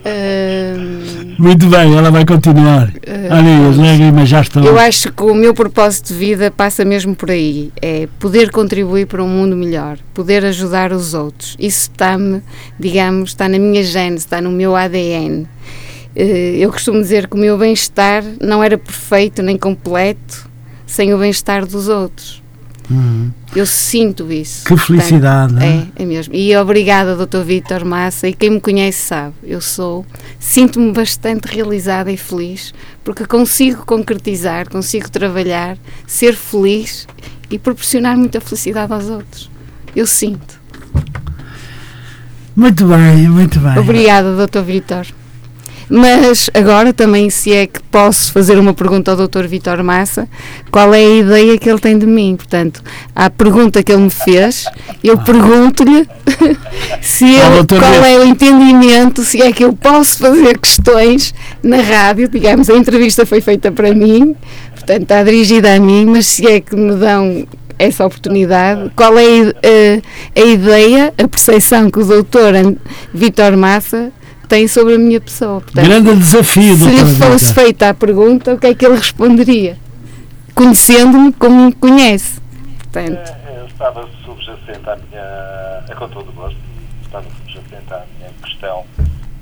Speaker 2: Hum,
Speaker 1: Muito bem, ela vai continuar. Olha, as lágrimas já estão.
Speaker 2: eu acho que o meu propósito de vida passa mesmo por aí. É poder contribuir para um mundo melhor, poder ajudar os outros. Isso está-me, digamos, está na minha gene, está no meu ADN. Eh, Eu costumo dizer que o meu bem-estar não era perfeito nem completo sem o bem-estar dos outros.
Speaker 1: Hum,
Speaker 2: Eu sinto isso.
Speaker 1: que felicidade, não é?
Speaker 2: É, é mesmo. E obrigada, Dr. Vítor Massa. E quem me conhece sabe, eu sou, sinto-me bastante realizada e feliz porque consigo concretizar, consigo trabalhar, ser feliz e proporcionar muita felicidade aos outros. Eu sinto.
Speaker 1: Muito bem, muito bem.
Speaker 2: Obrigada, Dr. Vítor. Mas agora também, se é que posso fazer uma pergunta ao Dr. Vítor Massa, qual é a ideia que ele tem de mim? Portanto, à pergunta que ele me fez, eu pergunto-lhe [LAUGHS] se ele, qual é o entendimento, se é que eu posso fazer questões na rádio, digamos, a entrevista foi feita para mim, portanto está dirigida a mim, mas se é que me dão essa oportunidade, qual é a, a ideia, a percepção que o doutor Vítor Massa tem sobre a minha pessoa. Portanto,
Speaker 1: Grande desafio,
Speaker 2: se lhe fosse
Speaker 1: Rita.
Speaker 2: feita a pergunta, o que é que ele responderia? Conhecendo-me como me conhece. Portanto,
Speaker 5: eh, eu estava subjacente à minha. É com todo o gosto, estava subjacente à minha questão.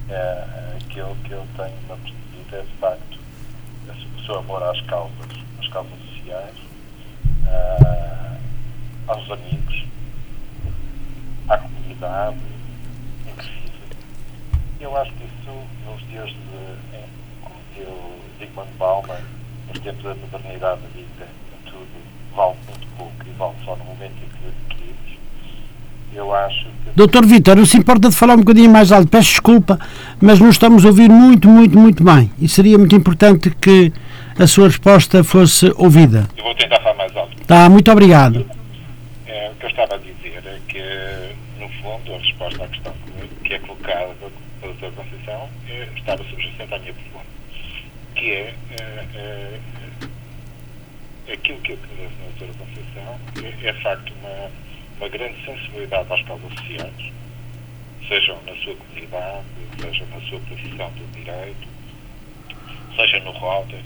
Speaker 5: eh, aquilo que eu tenho uma percebido é de facto o seu amor às causas, às causas sociais, ah, aos amigos, à comunidade, que. Eu acho que isso, nos dias de. em- como eu Zygmunt Bauman, nos tempos da modernidade dita, tudo vale muito pouco e vale só no momento em que adquirimos. Eu acho que
Speaker 1: Doutor Vítor, não se importa de falar um bocadinho mais alto? Peço desculpa, mas não estamos a ouvir muito, muito, muito bem. E seria muito importante que a sua resposta fosse ouvida.
Speaker 5: eu vou tentar falar mais alto.
Speaker 1: Tá, muito obrigado.
Speaker 5: É, o que eu estava a dizer é que, no fundo, a resposta à questão que- que é colocada pela doutora Conceição é, estava subjacente à minha pergunta, que é, é, é aquilo que eu conheço na doutora Conceição é, é facto uma, uma grande sensibilidade às causas sociais, sejam na sua comunidade, seja na sua profissão do direito, seja no router,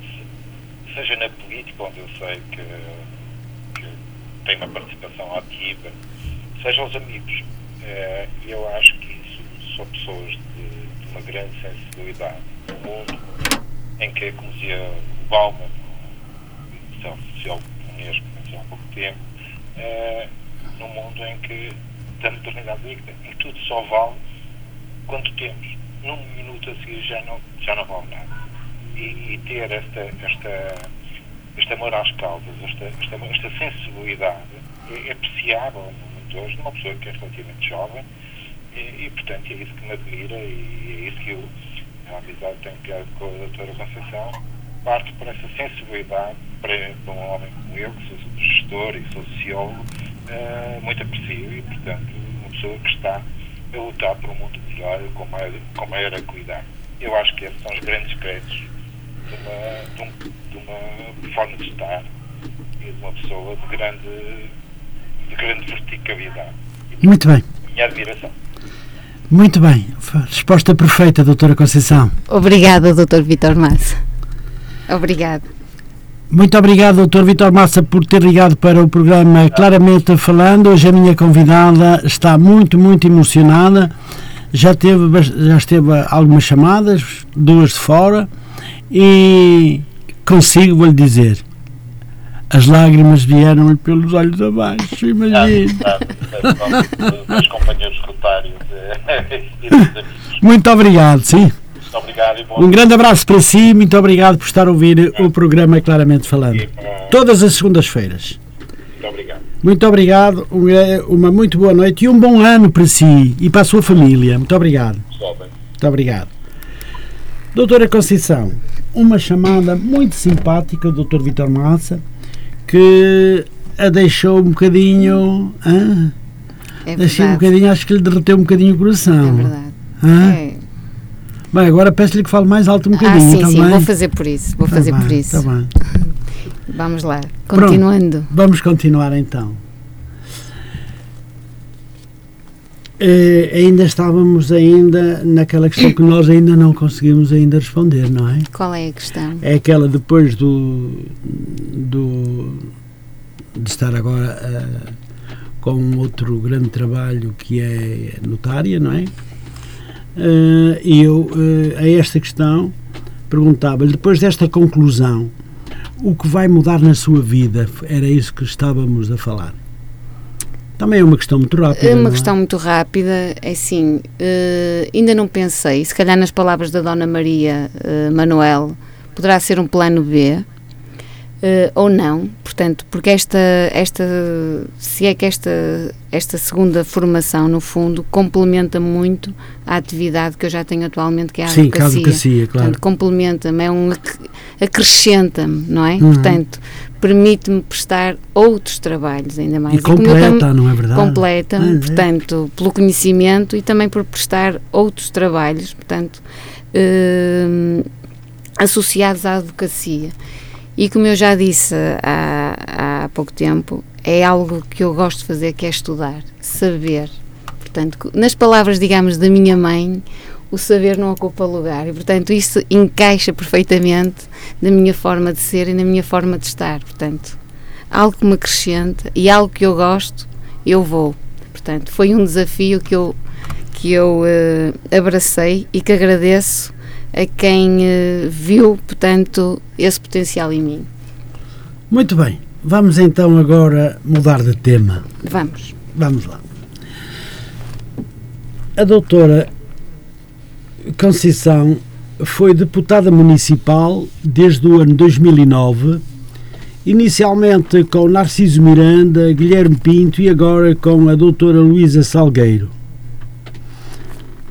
Speaker 5: se- seja na política, onde eu sei que, que tem uma participação ativa, seja aos amigos. Eh, eu acho que isso são pessoas de uma grande sensibilidade no mundo em que, como dizia o Bauman, social social Unesco, há pouco tempo, eh, num mundo em que, da modernidade líquida, que tudo só vale quanto temos. num minuto a seguir já não, já não vale nada. E, e ter esta, esta, este amor às causas, esta, esta, esta sensibilidade é, é apreciável muito hoje numa pessoa que é relativamente jovem e, e, portanto é isso que me admira e é isso que eu, a amizade tenho criado com a doutora Conceição, parte por essa sensibilidade para, para um homem como eu, que sou gestor e sou sociólogo, uh, muito aprecio e, portanto, uma pessoa que está a lutar por um mundo melhor com maior, com maior cuidar. Eu acho que esses são os grandes créditos de uma, de, um, de uma forma de estar e de uma pessoa de grande, de grande verticalidade.
Speaker 1: Muito bem.
Speaker 5: Minha admiração.
Speaker 1: Muito bem. Resposta perfeita, doutora Conceição.
Speaker 2: Obrigada, doutor Vitor Massa. Obrigado.
Speaker 1: Muito obrigado, doutor Vitor Massa, por ter ligado para o programa Claramente Falando. Hoje a minha convidada está muito, muito emocionada. Já teve, já esteve algumas chamadas, duas de fora, e consigo, vou-lhe dizer, as lágrimas vieram-lhe pelos olhos abaixo, imagina.
Speaker 5: Meus companheiros rotários. [LAUGHS]
Speaker 1: Muito obrigado, sim.
Speaker 5: Muito obrigado e
Speaker 1: Um grande abraço para si, muito obrigado por estar a ouvir o programa Claramente Falando. Todas as segundas-feiras.
Speaker 5: Muito obrigado.
Speaker 1: Muito obrigado, uma muito boa noite e um bom ano para si e para a sua família. Muito obrigado. Muito obrigado. Doutora Conceição, uma chamada muito simpática do Dr. Vitor Massa que a deixou um bocadinho. Ah,
Speaker 2: É
Speaker 1: deixei um bocadinho, acho que lhe derreteu um bocadinho o coração.
Speaker 2: É verdade.
Speaker 1: Hã?
Speaker 2: É.
Speaker 1: Bem, agora peço-lhe que fale mais alto um
Speaker 2: Ah,
Speaker 1: bocadinho.
Speaker 2: sim,
Speaker 1: tá
Speaker 2: sim,
Speaker 1: bem?
Speaker 2: vou fazer por isso. Vou
Speaker 1: Tá
Speaker 2: fazer
Speaker 1: bem,
Speaker 2: por isso.
Speaker 1: tá bem.
Speaker 2: Vamos lá. Continuando.
Speaker 1: Vamos continuar então. Eh, ainda estávamos ainda naquela questão que nós ainda não conseguimos ainda responder, não é?
Speaker 2: Qual é a questão?
Speaker 1: É aquela depois do, do de estar agora eh, com um outro grande trabalho que é notária, não é? E eu a esta questão perguntava-lhe depois desta conclusão o que vai mudar na sua vida? Era isso que estávamos a falar. Também é uma questão muito rápida.
Speaker 2: É uma
Speaker 1: não
Speaker 2: questão muito rápida, é assim, eh, ainda não pensei, se calhar nas palavras da Dona Maria eh, Manuel, poderá ser um plano B, eh, ou não, portanto, porque esta, esta, se é que esta, esta segunda formação, no fundo, complementa muito a atividade que eu já tenho atualmente, que é a
Speaker 1: Sim, que a
Speaker 2: advocacia.
Speaker 1: advocacia, claro.
Speaker 2: Portanto, complementa-me, é um ac- acrescenta-me, não é?
Speaker 1: Uhum.
Speaker 2: Portanto, permite-me prestar outros trabalhos ainda mais.
Speaker 1: E
Speaker 2: tam-
Speaker 1: completa, não é verdade?
Speaker 2: completa-me,
Speaker 1: é.
Speaker 2: portanto, pelo conhecimento e também por prestar outros trabalhos, portanto, hum, associados à advocacia. E como eu já disse há, há pouco tempo, é algo que eu gosto de fazer, que é estudar, saber. Portanto, nas palavras, digamos, da minha mãe, o saber não ocupa lugar. E, portanto, isso encaixa perfeitamente na minha forma de ser e na minha forma de estar. Portanto, algo que me acrescenta e algo que eu gosto, eu vou. Portanto, foi um desafio que eu, que eu eh, abracei e que agradeço a quem eh, viu, portanto, esse potencial em mim.
Speaker 1: Muito bem. Vamos então agora mudar de tema.
Speaker 2: Vamos.
Speaker 1: Vamos lá. A doutora Conceição foi deputada municipal desde o ano 2009, inicialmente com Narciso Miranda, Guilherme Pinto e agora com a doutora Luísa Salgueiro.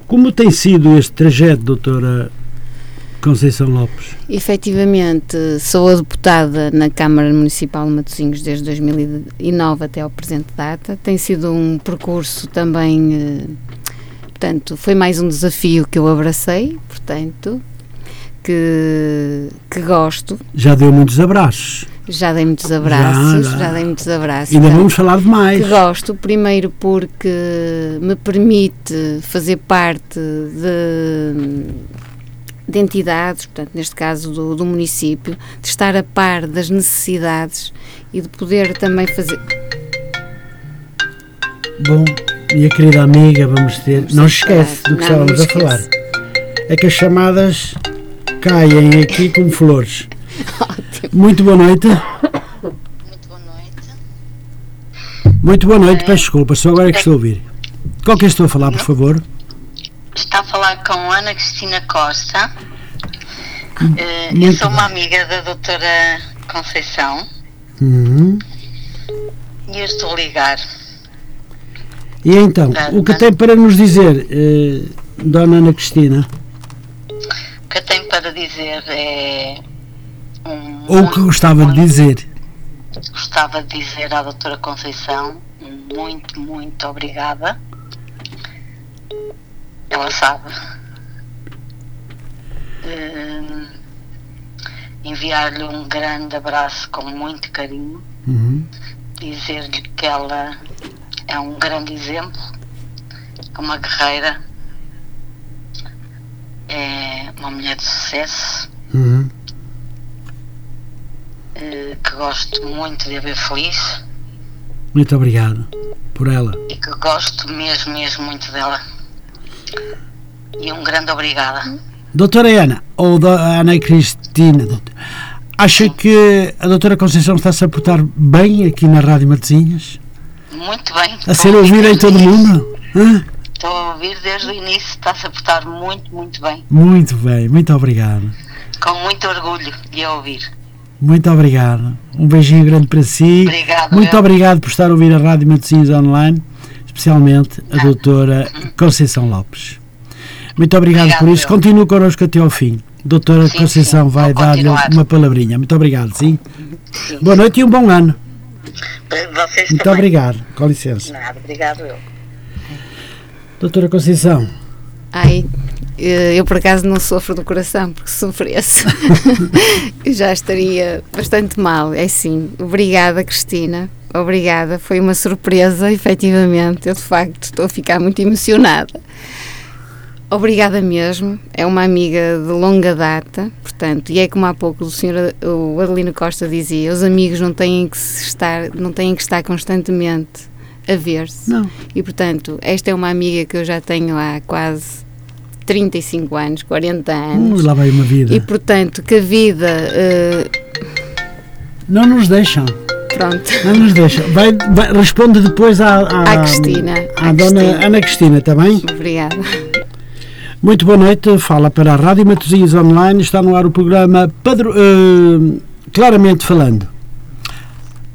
Speaker 1: Como tem sido este trajeto, doutora Conceição Lopes?
Speaker 2: Efetivamente, sou a deputada na Câmara Municipal de Matosinhos desde 2009 até ao presente data. Tem sido um percurso também, eh, portanto, foi mais um desafio que eu abracei, portanto, que, que gosto.
Speaker 1: Já deu muitos abraços.
Speaker 2: Já dei muitos abraços,
Speaker 1: Já,
Speaker 2: já,
Speaker 1: já.
Speaker 2: dei muitos abraços.
Speaker 1: Ainda
Speaker 2: portanto,
Speaker 1: vamos falar de mais.
Speaker 2: que gosto, primeiro porque me permite fazer parte de, de entidades, portanto, neste caso do, do município, de estar a par das necessidades e de poder também fazer.
Speaker 1: Bom, minha querida amiga, vamos ter. Não se esquece do que
Speaker 2: Não,
Speaker 1: estávamos
Speaker 2: não
Speaker 1: a falar. É que as chamadas caem aqui como flores. Muito boa noite.
Speaker 4: Muito boa noite.
Speaker 1: Muito boa noite, peço desculpa, só agora é que estou a ouvir. Qual que estou a falar, por favor?
Speaker 4: Está a
Speaker 6: falar com Ana Cristina Costa. Eh, eu sou uma amiga da doutora Conceição
Speaker 1: Uhum.
Speaker 6: e eu estou a ligar.
Speaker 1: E então, o que tem para nos dizer, eh, Dona Ana Cristina?
Speaker 6: O que eu tenho para dizer é. Um,
Speaker 1: Ou o que gostava de dizer?
Speaker 6: Gostava de dizer à doutora Conceição muito, muito obrigada. Ela sabe. Hum, Enviar-lhe um grande abraço com muito carinho.
Speaker 1: Uhum.
Speaker 6: Dizer-lhe que ela é um grande exemplo, é uma guerreira, é uma mulher de sucesso.
Speaker 1: Uhum.
Speaker 6: eh, que gosto muito de a ver feliz
Speaker 1: Muito obrigado por ela.
Speaker 6: e que gosto mesmo, mesmo muito dela. E um grande obrigada.
Speaker 1: Doutora Ana, ou da Ana Cristina, doutor, acha que a doutora Conceição está-se a portar bem aqui na Rádio Matosinhas?
Speaker 6: Muito bem.
Speaker 1: A ser ouvida em todo o mundo? Hã?
Speaker 6: Estou a ouvir desde o início, está-se a portar muito, muito bem.
Speaker 1: Muito bem, muito obrigado.
Speaker 6: Com muito orgulho de a ouvir.
Speaker 1: Muito obrigado. Um beijinho grande para si.
Speaker 6: Obrigado,
Speaker 1: Muito
Speaker 6: eu.
Speaker 1: obrigado por estar a ouvir a Rádio Matosinhos Online, especialmente a doutora Conceição Lopes. Muito obrigado
Speaker 6: Obrigado,
Speaker 1: por isso.
Speaker 6: eu.
Speaker 1: Continue connosco até ao fim. Doutora
Speaker 6: Sim,
Speaker 1: Conceição
Speaker 6: sim,
Speaker 1: vai dar-lhe uma palavrinha. Muito obrigado, sim.
Speaker 6: Sim.
Speaker 1: Boa noite e um bom ano.
Speaker 6: Vocês
Speaker 1: Muito
Speaker 6: também.
Speaker 1: obrigado. Com licença.
Speaker 6: Nada, obrigado eu.
Speaker 1: Doutora Conceição,
Speaker 2: Ai, eh, eu por acaso não sofro do coração, porque se sofresse [LAUGHS] já estaria bastante mal. É sim, obrigada Cristina, obrigada. Foi uma surpresa, efetivamente. Eu de facto estou a ficar muito emocionada. Obrigada mesmo, é uma amiga de longa data, portanto, e é como há pouco o senhor o Adelino Costa dizia, os amigos não têm que estar, não têm que estar constantemente a ver-se.
Speaker 1: não.
Speaker 2: E portanto, esta é uma amiga que eu já tenho há quase 35 anos, 40 anos.
Speaker 1: Hum, lá vai uma vida.
Speaker 2: E portanto, que a vida. eh,
Speaker 1: Não nos deixam.
Speaker 2: Pronto.
Speaker 1: Não nos deixam. Vai, vai- responde depois à, à,
Speaker 2: À Cristina.
Speaker 1: à
Speaker 2: à
Speaker 1: dona
Speaker 2: Cristina.
Speaker 1: Ana Cristina, está bem?
Speaker 2: Obrigada.
Speaker 1: Muito boa noite, fala para a Rádio Matosinhos Online, está no ar o programa Padro- eh, Claramente Falando.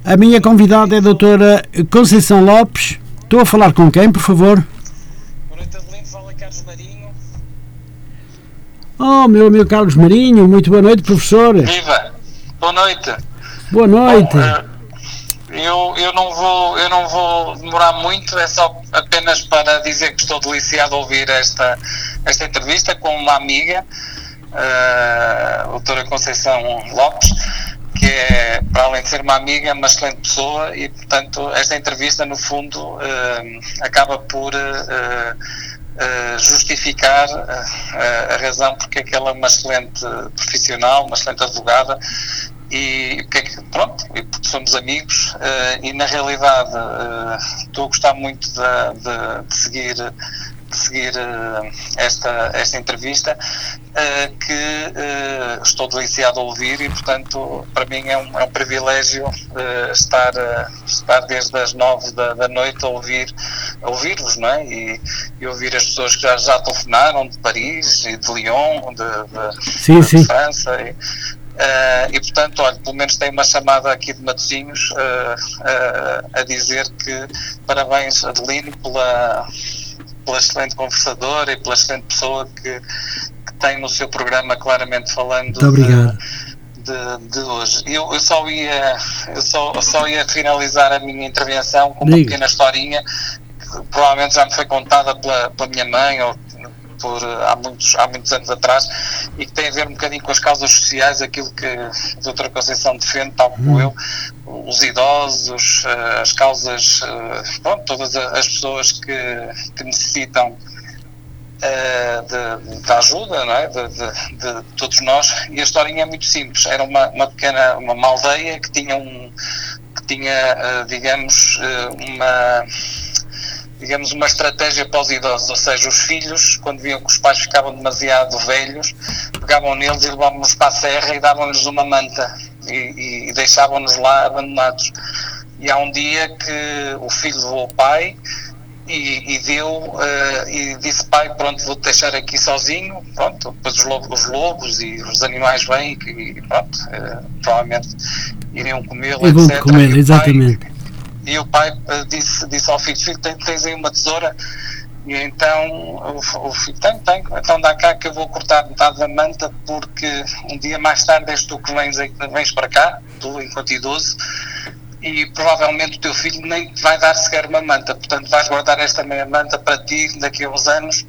Speaker 1: A minha convidada é a doutora Conceição Lopes. Estou a falar com quem, por favor?
Speaker 7: Boa noite, Adelino. Fala Carlos Marinho.
Speaker 1: Oh, meu amigo Carlos Marinho, muito boa noite, professor.
Speaker 7: Viva! Boa noite.
Speaker 1: Boa noite.
Speaker 7: Bom, eh, eu, eu, não vou, eu não vou demorar muito, é só apenas para dizer que estou deliciado a ouvir esta, esta entrevista com uma amiga, eh, a doutora Conceição Lopes, que é, para além de ser uma amiga, uma excelente pessoa e, portanto, esta entrevista, no fundo, eh, acaba por. eh, justificar a razão porque é que ela é uma excelente profissional, uma excelente advogada e é pronto, somos amigos eh, e na realidade eh, estou a gostar muito de, de- seguir de seguir eh, esta, esta entrevista que estou deliciado a ouvir e portanto para mim é um, é um privilégio estar, estar desde as nove da, da noite a ouvir a ouvir-vos não é? e, e ouvir as pessoas que já, já telefonaram de Paris e de Lyon de, de,
Speaker 1: Sim,
Speaker 7: de
Speaker 1: sim.
Speaker 7: França e, eh, e portanto, olha, pelo menos tem uma chamada aqui de Matosinhos eh, eh, a dizer que parabéns Adelino pela, pela excelente conversadora e pela excelente pessoa que, que tem no seu programa claramente falando
Speaker 1: Muito obrigado.
Speaker 7: de, de hoje. Eu, eu só ia eu só, eu só ia finalizar a minha intervenção com uma
Speaker 1: Diga.
Speaker 7: pequena historinha que provavelmente já me foi contada pela, pela minha mãe ou por, eh, há, muitos, há muitos anos atrás e que tem a ver um bocadinho com as causas sociais, aquilo que a doutora Conceição defende, tal como eu, os idosos, eh, as causas, eh, pronto, todas as pessoas que, que necessitam de ajuda, não é? de, de- de todos nós. E a historinha é muito simples. Era uma, uma pequena uma, uma aldeia que tinha um que tinha, digamos, uma digamos uma estratégia para os idosos, ou seja, os filhos, quando viam que os pais ficavam demasiado velhos, pegavam neles e levavam-nos para a serra e davam-lhes uma manta e, e- deixavam-nos lá abandonados. E há um dia que o filho levou o pai e, e, deu uh, e disse pai pronto vou-te deixar aqui sozinho pronto depois os lobos, os lobos e os animais vêm e, e pronto uh, provavelmente iriam comê-lo etc
Speaker 1: comer, exatamente.
Speaker 7: E o pai uh, disse, disse ao filho filho tens, aí uma tesoura. E então o, o filho tem, tem, então dá cá que eu vou cortar metade da manta porque um dia mais tarde és tu que vens, vens para cá, tu enquanto idoso, e provavelmente o teu filho nem te vai dar sequer uma manta, portanto vais guardar esta meia manta para ti daqui a uns anos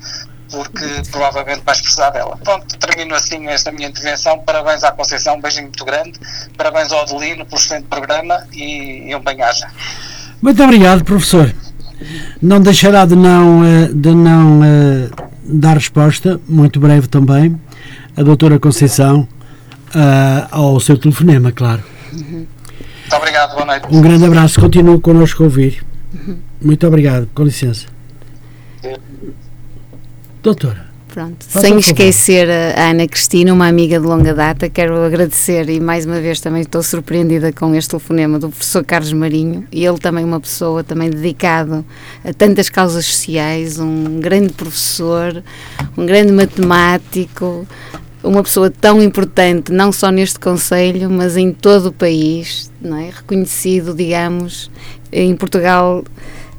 Speaker 7: porque provavelmente vais precisar dela. Pronto, termino assim esta minha intervenção. Parabéns à Conceição, um beijinho muito grande. Parabéns ao Adelino pelo excelente programa e, e um bem-aja.
Speaker 1: Muito obrigado, professor. Não deixará de não, eh, de não eh, dar resposta, muito breve também, a doutora Conceição ah, ao seu telefonema, claro.
Speaker 7: Muito obrigado, boa noite.
Speaker 1: Um grande abraço, continue connosco a ouvir. Muito obrigado, com licença. Doutora,
Speaker 2: Pronto.
Speaker 1: Faça
Speaker 2: Sem
Speaker 1: um
Speaker 2: esquecer a Ana Cristina, uma amiga de longa data, quero agradecer e mais uma vez também estou surpreendida com este telefonema do professor Carlos Marinho e ele também uma pessoa também dedicado a tantas causas sociais, um grande professor, um grande matemático, uma pessoa tão importante não só neste Conselho, mas em todo o país, não é? reconhecido, digamos, em Portugal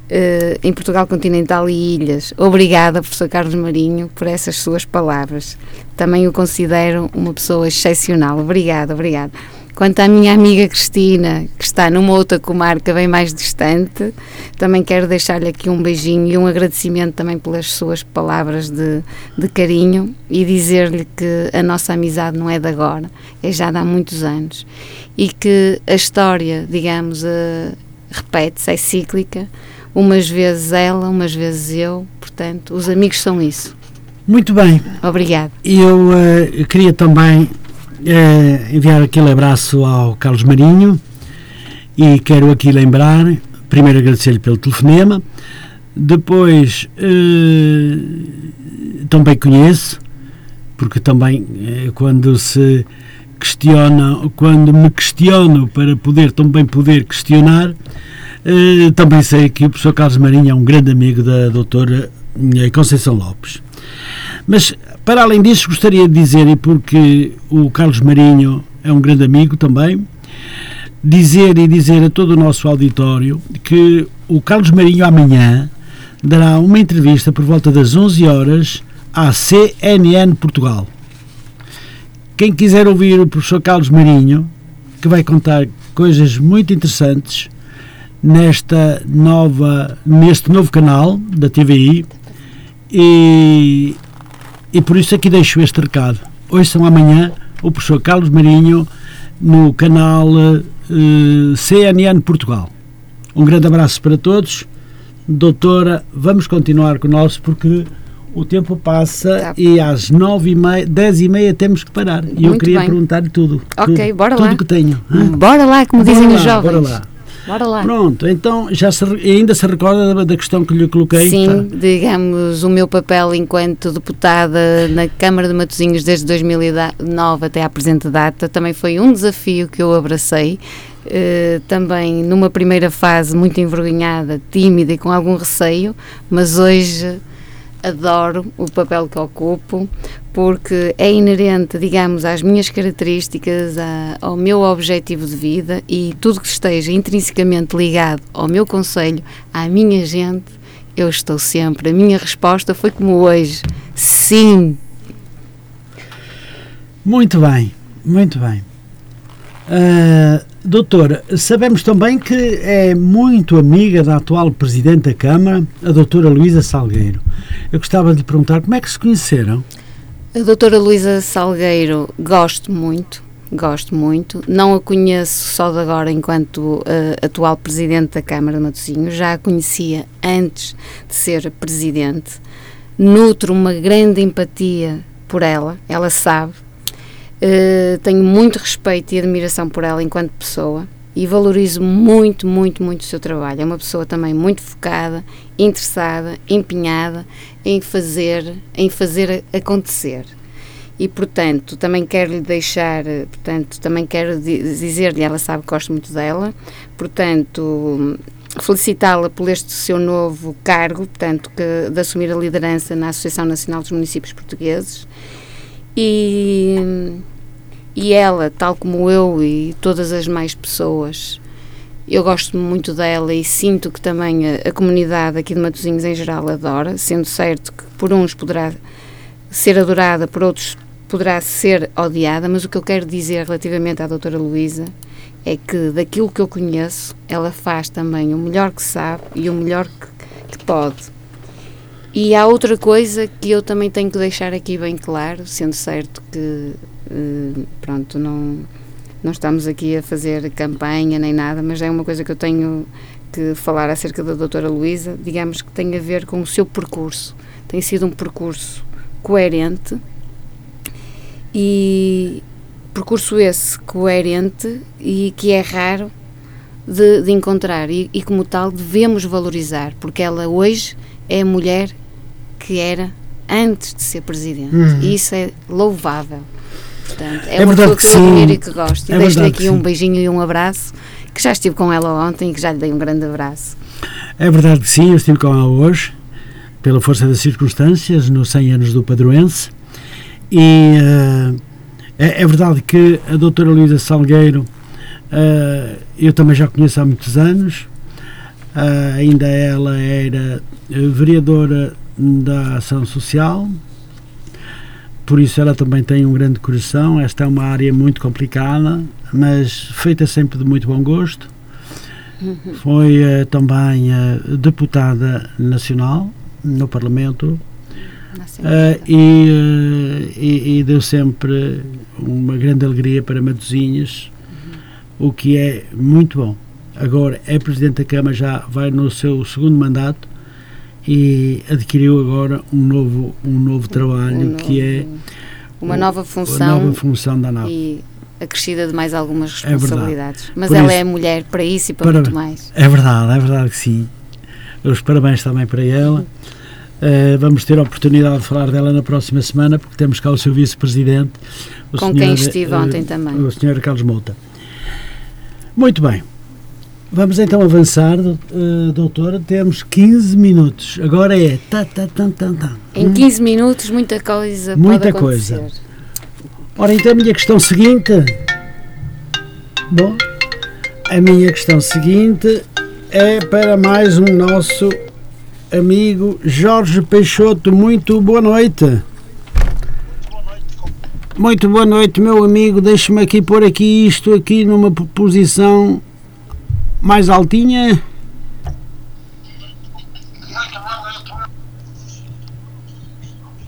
Speaker 2: eh, em Portugal continental e ilhas. Obrigada, professor Carlos Marinho, por essas suas palavras. Também o considero uma pessoa excepcional. Obrigada, obrigada. Quanto à minha amiga Cristina, que está numa outra comarca bem mais distante, também quero deixar-lhe aqui um beijinho e um agradecimento também pelas suas palavras de, de carinho e dizer-lhe que a nossa amizade não é de agora, é já de há muitos anos. E que a história, digamos, eh, repete-se, é cíclica, umas vezes ela, umas vezes eu, portanto, os amigos são isso.
Speaker 1: muito bem.
Speaker 2: Obrigada.
Speaker 1: Eu eh, queria também eh, enviar aquele abraço ao Carlos Marinho e quero aqui lembrar, primeiro agradecer-lhe pelo telefonema, depois eh, também conheço, porque também quando se questiona, quando me questiono para poder também poder questionar, eh, também sei que o professor Carlos Marinho é um grande amigo da doutora eh, Conceição Lopes. Mas, para além disso, gostaria de dizer, e porque o Carlos Marinho é um grande amigo também, dizer e dizer a todo o nosso auditório que o Carlos Marinho amanhã dará uma entrevista por volta das 11 horas à CNN Portugal. Quem quiser ouvir o professor Carlos Marinho, que vai contar coisas muito interessantes nesta nova, neste novo canal da TVI, e, e por isso aqui deixo este recado. Hoje são amanhã o professor Carlos Marinho no canal eh, CNN Portugal. Um grande abraço para todos. Doutora, vamos continuar com o nosso porque o tempo passa
Speaker 2: Tá.
Speaker 1: e às nove e meia, dez e meia temos que parar. E eu queria perguntar-lhe tudo.
Speaker 2: Ok,
Speaker 1: tudo,
Speaker 2: bora
Speaker 1: tudo
Speaker 2: lá.
Speaker 1: que tenho. hã?
Speaker 2: Bora lá, como
Speaker 1: Bora
Speaker 2: dizem
Speaker 1: lá,
Speaker 2: os jovens.
Speaker 1: Bora lá.
Speaker 2: Bora lá.
Speaker 1: Pronto, então já se, ainda se recorda da, da questão que lhe coloquei?
Speaker 2: Sim, digamos, o meu papel enquanto deputada na Câmara de Matosinhos desde 2009 até à presente data também foi um desafio que eu abracei. eh, também numa primeira fase muito envergonhada, tímida e com algum receio, mas hoje adoro o papel que ocupo porque é inerente, digamos, às minhas características, a- ao meu objetivo de vida e tudo que esteja intrinsecamente ligado ao meu conselho, à minha gente, eu estou sempre. A minha resposta foi como hoje: sim.
Speaker 1: Muito bem, muito bem. Ah, doutora, sabemos também que é muito amiga da atual Presidente da Câmara, a doutora Luísa Salgueiro. Eu gostava de lhe perguntar como é que se conheceram?
Speaker 2: A doutora Luísa Salgueiro gosto muito, gosto muito. Não a conheço só de agora enquanto eh, atual Presidente da Câmara de Matosinhos, já a conhecia antes de ser Presidente. Nutro uma grande empatia por ela, ela sabe. Eh, tenho muito respeito e admiração por ela enquanto pessoa e valorizo muito, muito, muito o seu trabalho. É uma pessoa também muito focada, interessada, empenhada em fazer, em fazer acontecer. E portanto, também quero lhe deixar, eh, portanto, também quero di- dizer-lhe, ela sabe que gosto muito dela, portanto, felicitá-la por este seu novo cargo, portanto, que, de assumir a liderança na Associação Nacional dos Municípios Portugueses. E, e ela, tal como eu e todas as mais pessoas, eu gosto muito dela e sinto que também a, a comunidade aqui de Matosinhos em geral adora, sendo certo que por uns poderá ser adorada, por outros poderá ser odiada, mas o que eu quero dizer relativamente à doutora Luísa é que daquilo que eu conheço, ela faz também o melhor que sabe e o melhor que, que pode. E há outra coisa que eu também tenho que deixar aqui bem claro, sendo certo que, eh, pronto, não, não estamos aqui a fazer campanha nem nada, mas é uma coisa que eu tenho que falar acerca da doutora Luísa, digamos que tem a ver com o seu percurso. Tem sido um percurso coerente e percurso esse coerente e que é raro de, de encontrar e, e, como tal devemos valorizar porque ela hoje é mulher que era antes de ser presidente uhum. e isso é louvável Portanto, é, é uma pessoa que, que eu admiro e que gosto. É e deixo-lhe aqui um beijinho e um abraço, que já estive com ela ontem e que já lhe dei um grande abraço.
Speaker 1: É verdade que sim, eu estive com ela hoje, pela força das circunstâncias, nos 100 anos do Padroense, e uh, é, é, verdade que a doutora Luísa Salgueiro uh, eu também já conheço há muitos anos, uh, ainda ela era vereadora da Ação Social, por isso ela também tem um grande coração. Esta é uma área muito complicada, mas feita sempre de muito bom gosto. Uhum. Foi uh, também uh, deputada nacional no Parlamento uh, e, e, e, deu sempre uma grande alegria para Matosinhas, uhum. o que é muito bom. Agora é Presidente da Câmara, já vai no seu segundo mandato e adquiriu agora um novo, um novo trabalho um novo, que é
Speaker 2: uma nova função,
Speaker 1: nova função da NAP.
Speaker 2: E acrescida de mais algumas responsabilidades. É Mas Por ela isso, é mulher para isso e para, para, muito mais.
Speaker 1: É verdade, é verdade que sim. Os parabéns também para ela. Uh, vamos ter a oportunidade de falar dela na próxima semana, porque temos cá o seu vice-presidente.
Speaker 2: Com senhor, quem estive uh, ontem também.
Speaker 1: O senhor Carlos Mouta. Muito bem. Vamos então avançar, uh, doutora. Temos 15 minutos. Agora é. Tá, tá, tá, tá, tá.
Speaker 2: Em 15 minutos, muita coisa
Speaker 1: muita coisa. Ora, então a minha questão seguinte. Bom, a minha questão seguinte é para mais um nosso amigo Jorge Peixoto. Muito boa noite. Muito boa noite, meu amigo. Deixe-me aqui pôr aqui isto aqui numa posição mais altinha.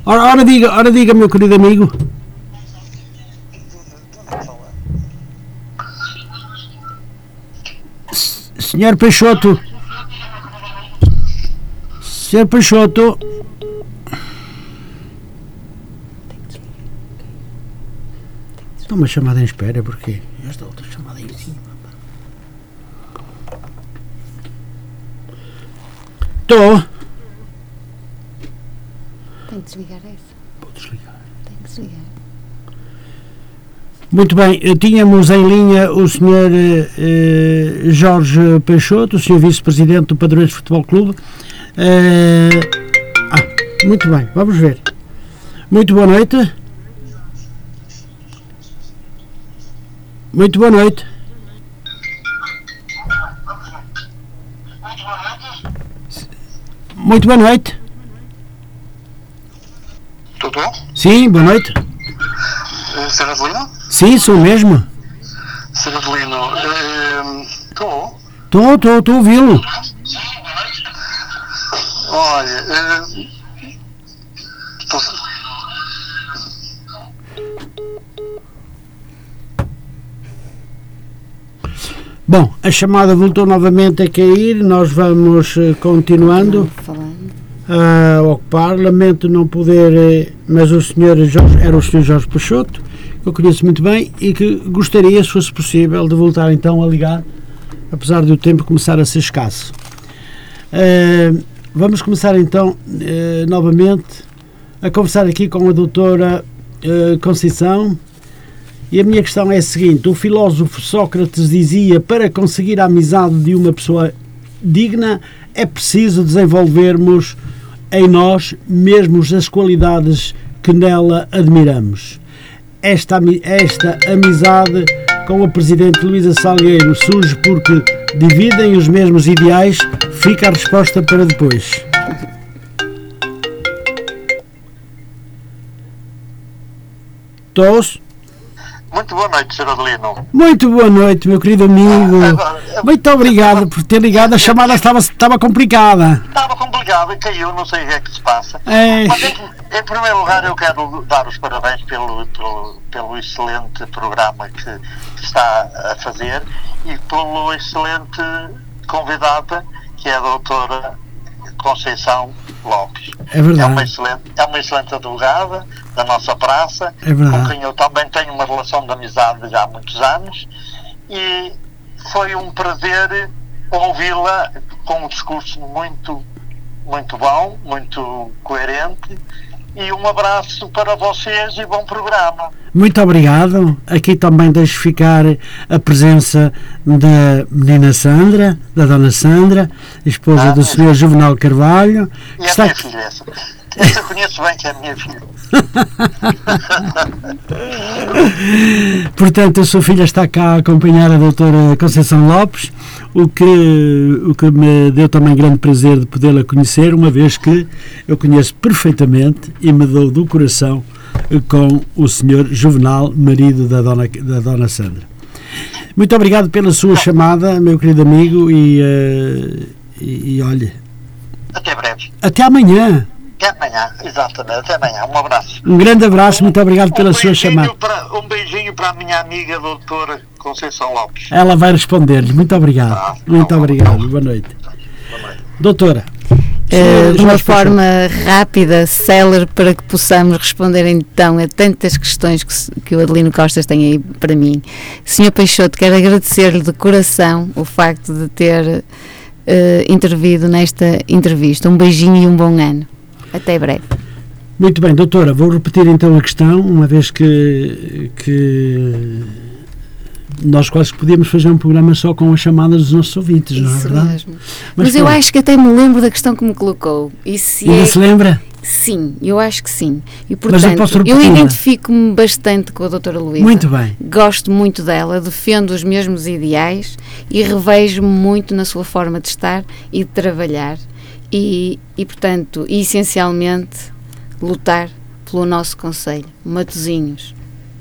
Speaker 1: Ora, ora diga, ora diga, meu querido amigo. Senhor Peixoto. Senhor Peixoto. Estou uma chamada em espera, porque esta outra chamada em cima. Estou.
Speaker 2: Tem que desligar essa.
Speaker 1: Vou desligar.
Speaker 2: Tem que desligar.
Speaker 1: Muito bem, eh, tínhamos em linha o Sr. Eh, Jorge Peixoto, o Sr. Vice-Presidente do Padrões Futebol Clube. Eh, ah, muito bem, vamos ver. Muito boa noite. Muito boa noite. Muito boa noite.
Speaker 8: Tudo?
Speaker 1: Sim, boa noite.
Speaker 8: Uh, Sr. Adelino?
Speaker 1: Sim, sou mesmo.
Speaker 8: Sr. Adelino, estou? Uh,
Speaker 1: estou, estou, estou a ouvi-lo.
Speaker 8: Olha, uh,
Speaker 1: Bom, a chamada voltou novamente a cair, nós vamos uh, continuando a ocupar. Lamento não poder, uh, mas o senhor Jorge, era o senhor Jorge Peixoto, que eu conheço muito bem e que gostaria, se fosse possível, de voltar então a ligar, apesar do tempo começar a ser escasso. Uh, vamos começar então novamente a conversar aqui com a doutora Conceição e a minha questão é a seguinte: o filósofo Sócrates dizia para conseguir a amizade de uma pessoa digna, é preciso desenvolvermos em nós mesmos as qualidades que nela admiramos. Esta, esta amizade com a Presidente Luísa Salgueiro surge porque dividem os mesmos ideais, fica a resposta para depois. Todos?
Speaker 8: Muito boa noite, Sr. Adelino.
Speaker 1: Muito boa noite, meu querido amigo.
Speaker 8: Agora, eu-
Speaker 1: Muito obrigado por ter ligado. A chamada estava, estava complicada.
Speaker 8: Estava complicado e caiu, não sei o que é que se passa.
Speaker 1: É.
Speaker 8: Mas em, em primeiro lugar eu quero dar os parabéns pelo, pelo, pelo excelente programa que, que está a fazer e pelo excelente convidada que é a doutora Conceição Lopes.
Speaker 1: É verdade.
Speaker 8: É uma excelente, é uma excelente advogada da nossa praça,
Speaker 1: É verdade.
Speaker 8: com quem eu também tenho uma relação de amizade já há muitos anos e foi um prazer ouvi-la com um discurso muito, muito bom, muito coerente e um abraço para vocês e bom programa.
Speaker 1: Muito obrigado. Aqui também deixo ficar a presença da menina Sandra, da dona Sandra, esposa
Speaker 8: Ah,
Speaker 1: do senhor Juvenal Carvalho,
Speaker 8: E
Speaker 1: que
Speaker 8: a
Speaker 1: está
Speaker 8: minha filha essa. Eu conheço bem que é a minha filha.
Speaker 1: Portanto, a sua filha está cá a acompanhar a doutora Conceição Lopes, o que, o que me deu também grande prazer de podê-la conhecer, uma vez que eu conheço perfeitamente e me dou do coração com o senhor Juvenal, marido da dona, da dona Sandra. Muito obrigado pela sua chamada, meu querido amigo, e, eh, e, e olhe,
Speaker 8: Até breve.
Speaker 1: até amanhã.
Speaker 8: Até amanhã, exatamente. Até amanhã. Um abraço.
Speaker 1: Um grande abraço, muito obrigado pela
Speaker 8: um
Speaker 1: sua chamada.
Speaker 8: Para, um beijinho para a minha amiga doutora Conceição Lopes.
Speaker 1: Ela vai responder-lhe. Muito obrigado.
Speaker 8: Ah,
Speaker 1: Muito
Speaker 8: tá bom.
Speaker 1: obrigado. Boa noite. Doutora.
Speaker 2: Eh, de uma forma rápida, célere, para que possamos responder então a tantas questões que, que o Adelino Costas tem aí para mim. Senhor Peixoto, quero agradecer-lhe de coração o facto de ter eh, intervido nesta entrevista. Um beijinho e um bom ano. Até breve.
Speaker 1: Muito bem, doutora, vou repetir então a questão, uma vez que, que nós quase que podíamos fazer um programa só com as chamadas dos nossos ouvintes, não é
Speaker 2: Isso
Speaker 1: verdade?
Speaker 2: mesmo. Mas, eu
Speaker 1: pronto.
Speaker 2: acho que até me lembro da questão que me colocou. E se
Speaker 1: Ainda
Speaker 2: é
Speaker 1: se lembra?
Speaker 2: Sim, eu acho que sim. E
Speaker 1: Mas eu
Speaker 2: portanto, eu,
Speaker 1: repeti-la.
Speaker 2: identifico-me bastante com a doutora Luísa.
Speaker 1: Muito bem.
Speaker 2: Gosto muito dela, defendo os mesmos ideais e revejo-me muito na sua forma de estar e de trabalhar. E, e portanto, e essencialmente, lutar pelo nosso Conselho, Matozinhos,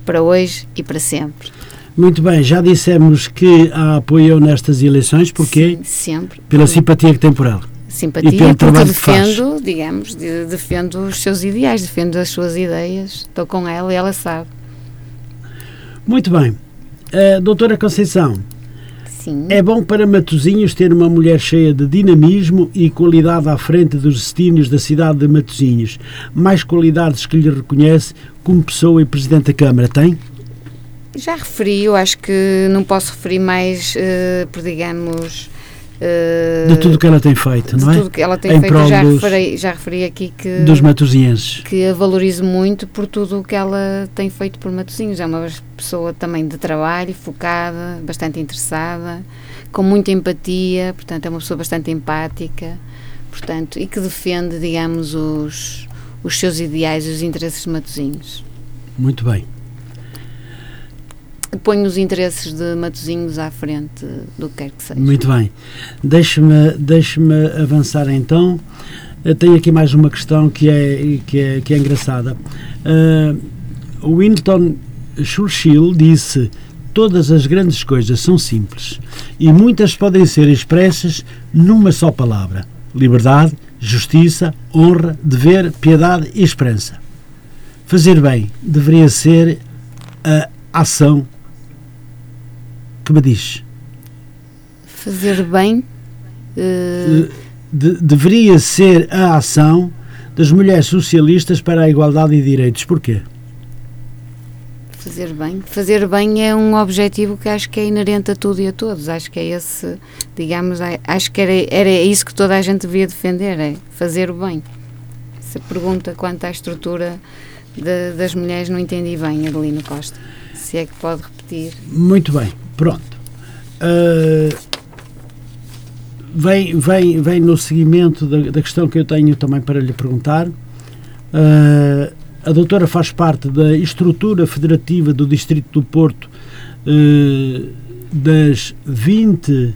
Speaker 2: para hoje e para sempre.
Speaker 1: Muito bem, já dissemos que a apoiou nestas eleições, porque
Speaker 2: Sim, sempre.
Speaker 1: pela simpatia que tem por ela.
Speaker 2: Simpatia,
Speaker 1: e pelo
Speaker 2: porque
Speaker 1: trabalho que faz.
Speaker 2: defendo, digamos, de- defendo os seus ideais, defendo as suas ideias. Estou com ela e ela sabe.
Speaker 1: Muito bem. Eh, doutora Conceição,
Speaker 2: Sim.
Speaker 1: É bom para Matosinhos ter uma mulher cheia de dinamismo e qualidade à frente dos destinos da cidade de Matosinhos. Mais qualidades que lhe reconhece como pessoa e Presidente da Câmara. Tem?
Speaker 2: Já referi, eu acho que não posso referir mais, eh, por digamos. Eh,
Speaker 1: De tudo que ela tem feito,
Speaker 2: de
Speaker 1: não é?
Speaker 2: tudo que ela tem
Speaker 1: Em
Speaker 2: feito. Já,
Speaker 1: dos-
Speaker 2: referi, já referi aqui que,
Speaker 1: Dos matosinhenses.
Speaker 2: que a valorizo muito por tudo o que ela tem feito por Matosinhos. É uma pessoa também de trabalho, focada, bastante interessada, com muita empatia, portanto, é uma pessoa bastante empática, portanto, e que defende, digamos, os, os seus ideais e os interesses de Matosinhos.
Speaker 1: Muito bem.
Speaker 2: Que põe os interesses de Matosinhos à frente do que quer que seja.
Speaker 1: Muito bem. Deixe-me deixe avançar então. Eu tenho aqui mais uma questão que é, que é, que é engraçada. Uh, Winston Churchill disse: Todas as grandes coisas são simples e muitas podem ser expressas numa só palavra: liberdade, justiça, honra, dever, piedade e esperança. Fazer bem deveria ser a ação que me diz.
Speaker 2: Fazer bem. eh,
Speaker 1: de- deveria ser a ação das mulheres socialistas para a igualdade e direitos. Porquê?
Speaker 2: Fazer bem. Fazer bem é um objetivo que acho que é inerente a tudo e a todos. Acho que é esse, digamos, acho que era, era isso que toda a gente devia defender, é fazer o bem. Se pergunta quanto à estrutura de- das mulheres não entendi bem, Adelino Costa. Se é que pode repetir.
Speaker 1: Muito bem, pronto. Ah, vem, vem, vem no seguimento da, da, questão que eu tenho também para lhe perguntar. Uh, a doutora faz parte da estrutura federativa do Distrito do Porto uh, das 20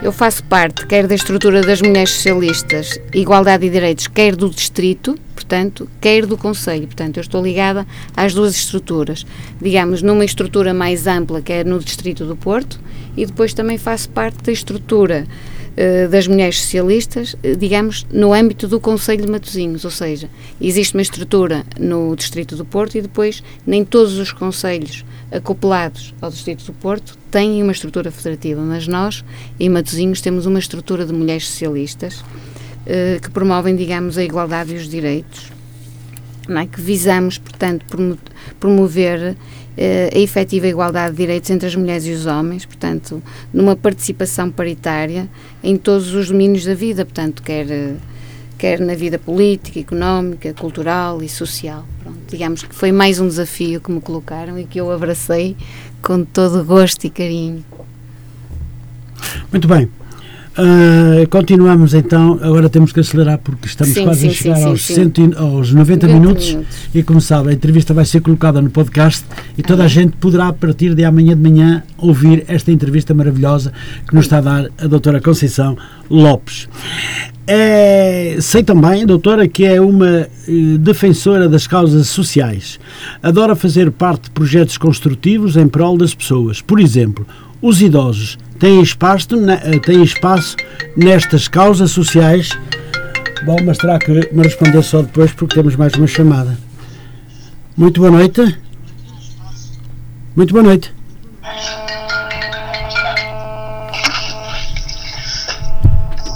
Speaker 2: eu faço parte, quer da estrutura das mulheres socialistas, igualdade e direitos, quer do distrito, portanto, quer do Conselho. Portanto, eu estou ligada às duas estruturas. Digamos, numa estrutura mais ampla, que é no distrito do Porto, e depois também faço parte da estrutura das mulheres socialistas, uh, digamos, no âmbito do Conselho de Matosinhos, ou seja, existe uma estrutura no distrito do Porto e depois nem todos os conselhos acoplados ao Distrito do Porto têm uma estrutura federativa, mas nós, em Matosinhos, temos uma estrutura de mulheres socialistas eh, que promovem, digamos, a igualdade e os direitos, é? que visamos, portanto, promover eh, a efetiva igualdade de direitos entre as mulheres e os homens, portanto, numa participação paritária em todos os domínios da vida, portanto, quer quer na vida política, económica, cultural e social. Pronto, digamos que foi mais um desafio que me colocaram e que eu abracei com todo gosto e carinho.
Speaker 1: Muito bem. Uh, continuamos então, agora temos que acelerar porque estamos sim, quase sim, a chegar sim, aos, cento, aos 90 minutos, minutos, e como sabe, a entrevista vai ser colocada no podcast e toda a gente poderá a partir de amanhã de manhã ouvir esta entrevista maravilhosa que nos está a dar a doutora Conceição Lopes. É, sei também, doutora, que é uma eh, defensora das causas sociais. Adora fazer parte de projetos construtivos em prol das pessoas. Por exemplo, os idosos têm espaço, eh, têm espaço nestas causas sociais. Bom, mas terá que me responder só depois porque temos mais uma chamada. Muito boa noite. Muito boa noite.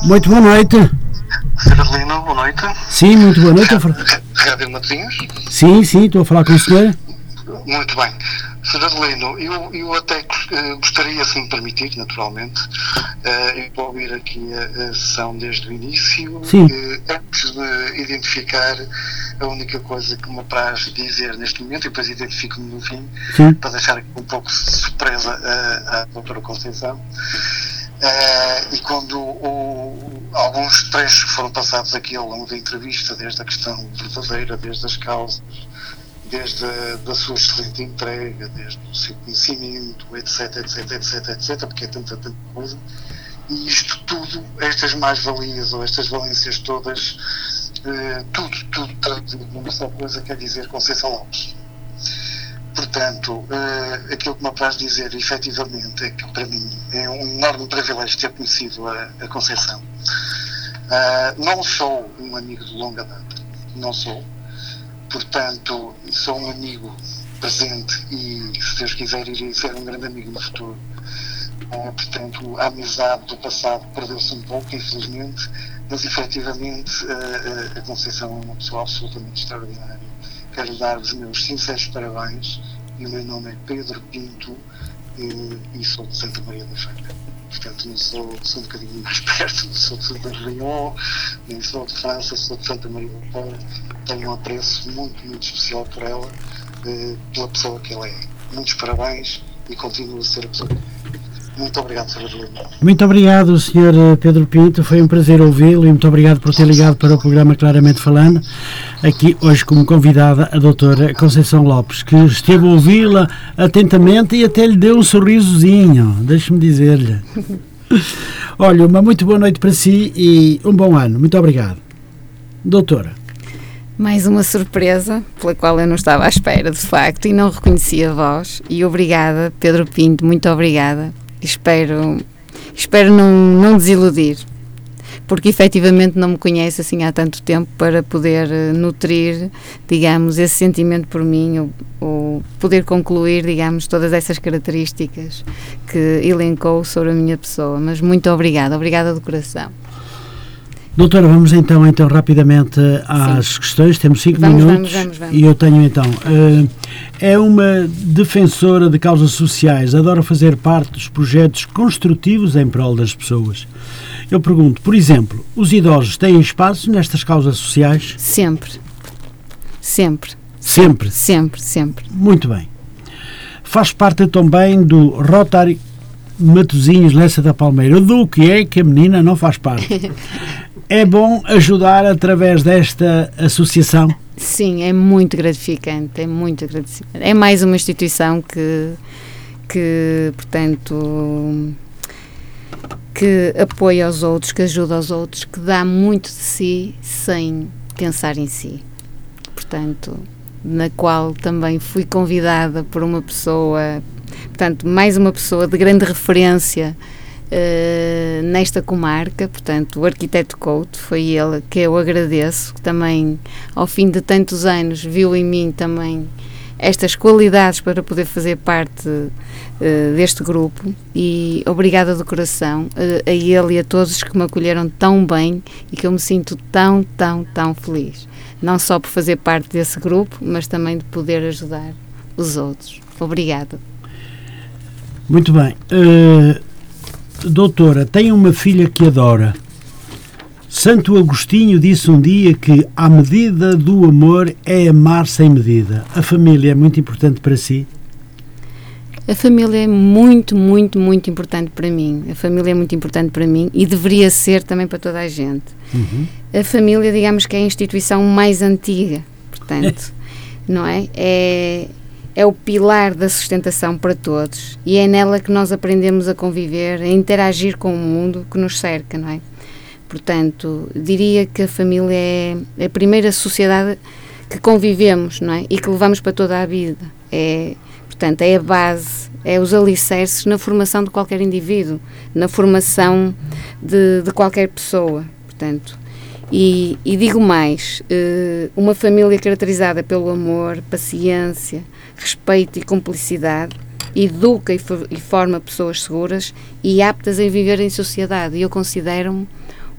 Speaker 1: Muito boa noite.
Speaker 9: Carolina, boa noite.
Speaker 1: Sim, muito boa noite.
Speaker 9: Rádio Matosinhos?
Speaker 1: Sim, sim, estou a falar com o senhor.
Speaker 9: Muito bem. Sr. Adelino, eu, eu até uh, gostaria, se me permitir, naturalmente, uh, eu vou ouvir aqui a, a, sessão desde o início, uh, antes de identificar a única coisa que me apraz dizer neste momento, e depois identifico-me no fim, Sim. para deixar um pouco surpresa à doutora Conceição. Uh, e quando o, alguns trechos foram passados aqui ao longo da entrevista, desde a questão verdadeira, desde as causas, desde a sua excelente entrega, desde o seu conhecimento, etc, etc, etc, etc, porque é tanta, tanta coisa. E isto tudo, estas mais-valias ou estas valências todas, eh, tudo, tudo traduzido numa só coisa quer dizer Conceição Lopes. Portanto, eh, aquilo que me apraz dizer efetivamente é que para mim é um enorme privilégio ter conhecido a, a Conceição. Uh, não sou um amigo de longa data, não sou, portanto, sou um amigo presente e, se Deus quiser, irei ser um grande amigo no futuro. Uh, portanto, a amizade do passado perdeu-se um pouco, infelizmente, mas efetivamente uh, a Conceição é uma pessoa absolutamente extraordinária. Quero dar os meus sinceros parabéns e o meu nome é Pedro Pinto e, e sou de Santa Maria da Feira. Portanto, não sou, sou um bocadinho mais [LAUGHS] perto, não sou de Lyon, nem sou de França, sou de Santa Maria tenho um apreço muito, muito especial por ela, eh, pela pessoa que ela é. Muitos parabéns e continua a ser a pessoa que muito obrigado, Sr.
Speaker 1: Muito obrigado, Sr. Pedro Pinto. Foi um prazer ouvi-lo e muito obrigado por ter ligado para o programa Claramente Falando. Aqui hoje como convidada a doutora Conceição Lopes, que esteve a ouvi-la atentamente e até lhe deu um sorrisozinho, deixe-me dizer-lhe. [LAUGHS] Olha, uma muito boa noite para si e um bom ano. Muito obrigado. Doutora.
Speaker 2: Mais uma surpresa pela qual eu não estava à espera, de facto, e não reconhecia a voz. E obrigada, Pedro Pinto, muito obrigada. Espero, espero não, não desiludir, porque efetivamente não me conhece assim há tanto tempo para poder eh, nutrir, digamos, esse sentimento por mim, ou, ou poder concluir, digamos, todas essas características que elencou sobre a minha pessoa. Mas muito obrigada, obrigada do coração.
Speaker 1: Doutora, vamos então, então rapidamente às Sim. questões. Temos cinco vamos, minutos vamos, vamos, e eu tenho então. Uh, é uma defensora de causas sociais, adora fazer parte dos projetos construtivos em prol das pessoas. Eu pergunto, por exemplo, os idosos têm espaço nestas causas sociais?
Speaker 2: Sempre. Sempre.
Speaker 1: Sempre?
Speaker 2: Sempre, sempre.
Speaker 1: Muito bem. Faz parte também do Rotary Matozinhos, Lessa da Palmeira. Do que é que a menina não faz parte? [LAUGHS] é bom ajudar através desta associação?
Speaker 2: Sim, é muito gratificante, é muito gratificante. É mais uma instituição que, que portanto, que apoia os outros, que ajuda os outros, que dá muito de si sem pensar em si. Portanto, na qual também fui convidada por uma pessoa, portanto, mais uma pessoa de grande referência uh, nesta comarca, portanto, o arquiteto Couto, foi ele que eu agradeço, que também, ao fim de tantos anos, viu em mim também estas qualidades para poder fazer parte uh, deste grupo e obrigada do coração uh, a ele e a todos que me acolheram tão bem e que eu me sinto tão, tão, tão feliz. Não só por fazer parte desse grupo, mas também de poder ajudar os outros. Obrigada.
Speaker 1: Muito bem. Uh, doutora, tem uma filha que adora. Santo Agostinho disse um dia que a medida do amor é amar sem medida. A família é muito importante para si?
Speaker 2: A família é muito, muito, muito importante para mim. A família é muito importante para mim e deveria ser também para toda a gente. Uhum. A família, digamos que é a instituição mais antiga, portanto, [LAUGHS] não é? é? É o pilar da sustentação para todos e é nela que nós aprendemos a conviver, a interagir com o mundo que nos cerca, não é? Portanto, diria que a família é a primeira sociedade que convivemos, não é? E que levamos para toda a vida. É, portanto, é a base, é os alicerces na formação de qualquer indivíduo, na formação de, de qualquer pessoa. Portanto, e, e digo mais, eh, uma família caracterizada pelo amor, paciência, respeito e cumplicidade educa e, for, e forma pessoas seguras e aptas a viver em sociedade. E eu considero-me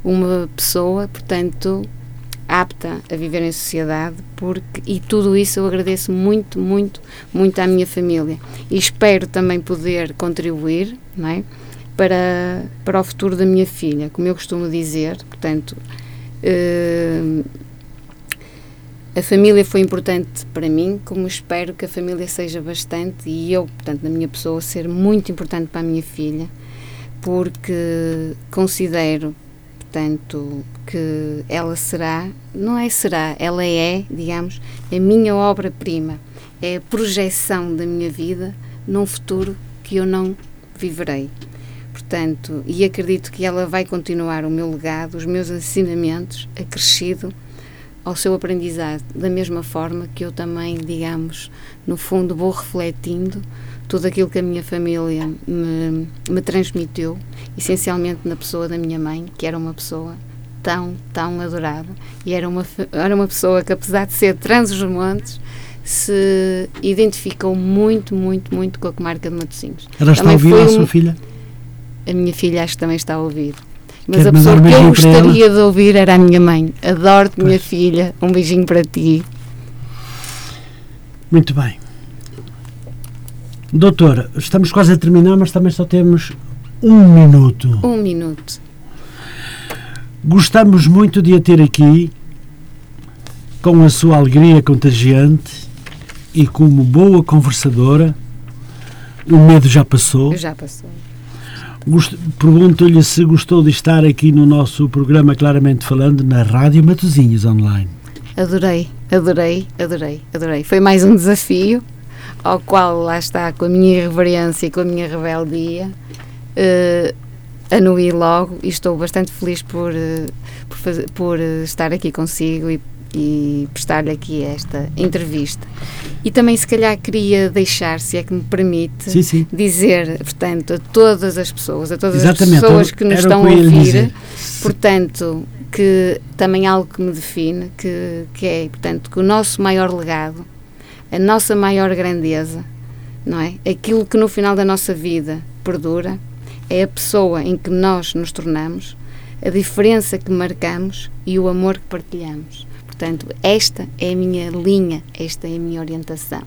Speaker 2: uma pessoa, portanto, apta a viver em sociedade, porque e tudo isso eu agradeço muito, muito, muito à minha família e espero também poder contribuir, não é? Para, para o futuro da minha filha, como eu costumo dizer, portanto, uh, a família foi importante para mim, como espero que a família seja bastante e eu, portanto, na minha pessoa, ser muito importante para a minha filha, porque considero portanto, que ela será, não é será, ela é, digamos, a minha obra-prima, é a projeção da minha vida num futuro que eu não viverei. Portanto, e acredito que ela vai continuar o meu legado, os meus ensinamentos, acrescido ao seu aprendizado, da mesma forma que eu também, digamos, no fundo vou refletindo tudo aquilo que a minha família me, me transmitiu, essencialmente na pessoa da minha mãe, que era uma pessoa tão, tão adorada e era uma, era uma pessoa que, apesar de ser trans os montes, se identificou muito, muito, muito com a comarca de Matosinhos.
Speaker 1: Ela está a ouvir a sua filha?
Speaker 2: A minha filha acho que também está a ouvir. Mas Quer a pessoa que eu gostaria de ouvir era a minha mãe. Adoro-te, minha filha. Um beijinho para ti.
Speaker 1: Muito bem. Doutora, estamos quase a terminar, mas também só temos um minuto.
Speaker 2: Um minuto.
Speaker 1: Gostamos muito de a ter aqui, com a sua alegria contagiante e como boa conversadora. O medo já passou.
Speaker 2: Já passou.
Speaker 1: Pergunto-lhe se gostou de estar aqui no nosso programa Claramente Falando na Rádio Matozinhos Online.
Speaker 2: Adorei, adorei, adorei, adorei. Foi mais um desafio ao qual lá está, com a minha irreverência e com a minha rebeldia, uh, anuí logo e estou bastante feliz por, uh, por, fazer, por uh, estar aqui consigo e, e prestar-lhe aqui esta entrevista. E também, se calhar, queria deixar, se é que me permite,
Speaker 1: sim, sim.
Speaker 2: dizer, portanto, a todas as pessoas, a todas Exatamente, as pessoas que nos estão a ouvir, portanto, que também algo que me define, que, que é, portanto, que o nosso maior legado a nossa maior grandeza, não é? Aquilo que no final da nossa vida perdura é a pessoa em que nós nos tornamos, a diferença que marcamos e o amor que partilhamos. Portanto, esta é a minha linha, esta é a minha orientação.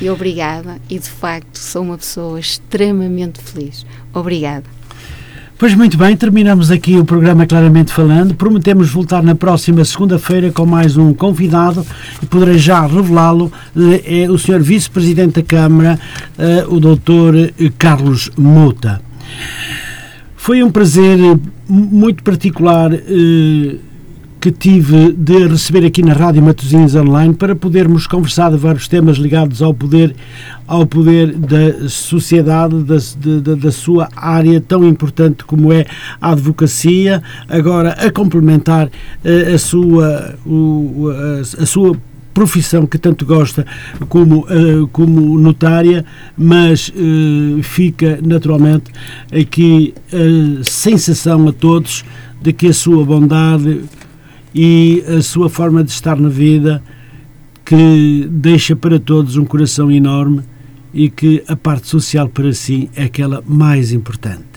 Speaker 2: E obrigada, e de facto sou uma pessoa extremamente feliz. Obrigada.
Speaker 1: Pois muito bem, terminamos aqui o programa Claramente Falando. Prometemos voltar na próxima segunda-feira com mais um convidado e poderei já revelá-lo. Eh, é o Sr. Vice-Presidente da Câmara, eh, o Dr. Carlos Mota. Foi um prazer muito particular que tive de receber aqui na Rádio Matosinhos Online para podermos conversar de vários temas ligados ao poder, ao poder da sociedade, da, da, da sua área tão importante como é a advocacia, agora a complementar a, a sua, o, a, a sua profissão que tanto gosta como, uh, como notária, mas uh, fica naturalmente aqui a sensação a todos de que a sua bondade e a sua forma de estar na vida que deixa para todos um coração enorme e que a parte social para si é aquela mais importante.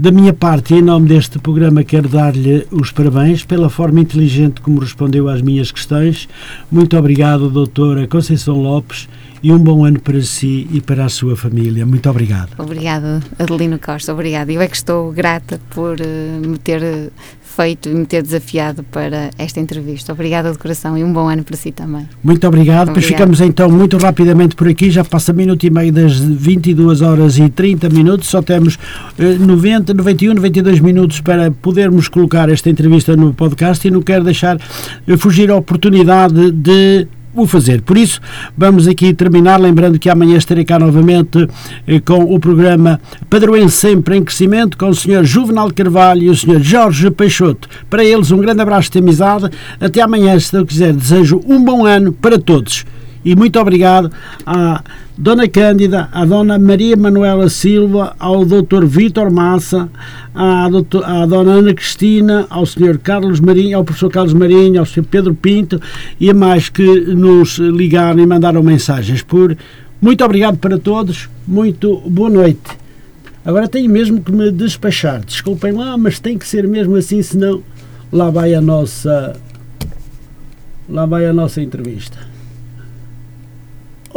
Speaker 1: Da minha parte, em nome deste programa, quero dar-lhe os parabéns pela forma inteligente como respondeu às minhas questões. Muito obrigado, doutora Conceição Lopes, e um bom ano para si e para a sua família. Muito obrigado.
Speaker 2: Obrigado, Adelino Costa. Obrigada. Eu é que estou grata por uh, me ter feito e me ter desafiado para esta entrevista. Obrigada de coração e um bom ano para si também.
Speaker 1: Muito obrigado. Pois ficamos então muito rapidamente por aqui. Já passa minuto e meio das 22 horas e 30 minutos. Só temos uh, 90, 91, 92 minutos para podermos colocar esta entrevista no podcast e não quero deixar uh, fugir a oportunidade de o fazer. Por isso, vamos aqui terminar, lembrando que amanhã estarei cá novamente eh, com o programa Padroense Sempre em Crescimento, com o Sr. Juvenal Carvalho e o Sr. Jorge Peixoto. Para eles, um grande abraço de amizade. Até amanhã, se Deus quiser. Desejo um bom ano para todos e muito obrigado à Dona Cândida, à Dona Maria Manuela Silva, ao Dr. Vítor Massa, à, doutor, à Dona Ana Cristina, ao Sr. Carlos Marinho, ao Professor Carlos Marinho, ao Sr. Pedro Pinto e a mais que nos ligaram e mandaram mensagens. Por muito obrigado para todos, muito boa noite. Agora tenho mesmo que me despachar. Desculpem lá, mas tem que ser mesmo assim, senão lá vai a nossa lá vai a nossa entrevista.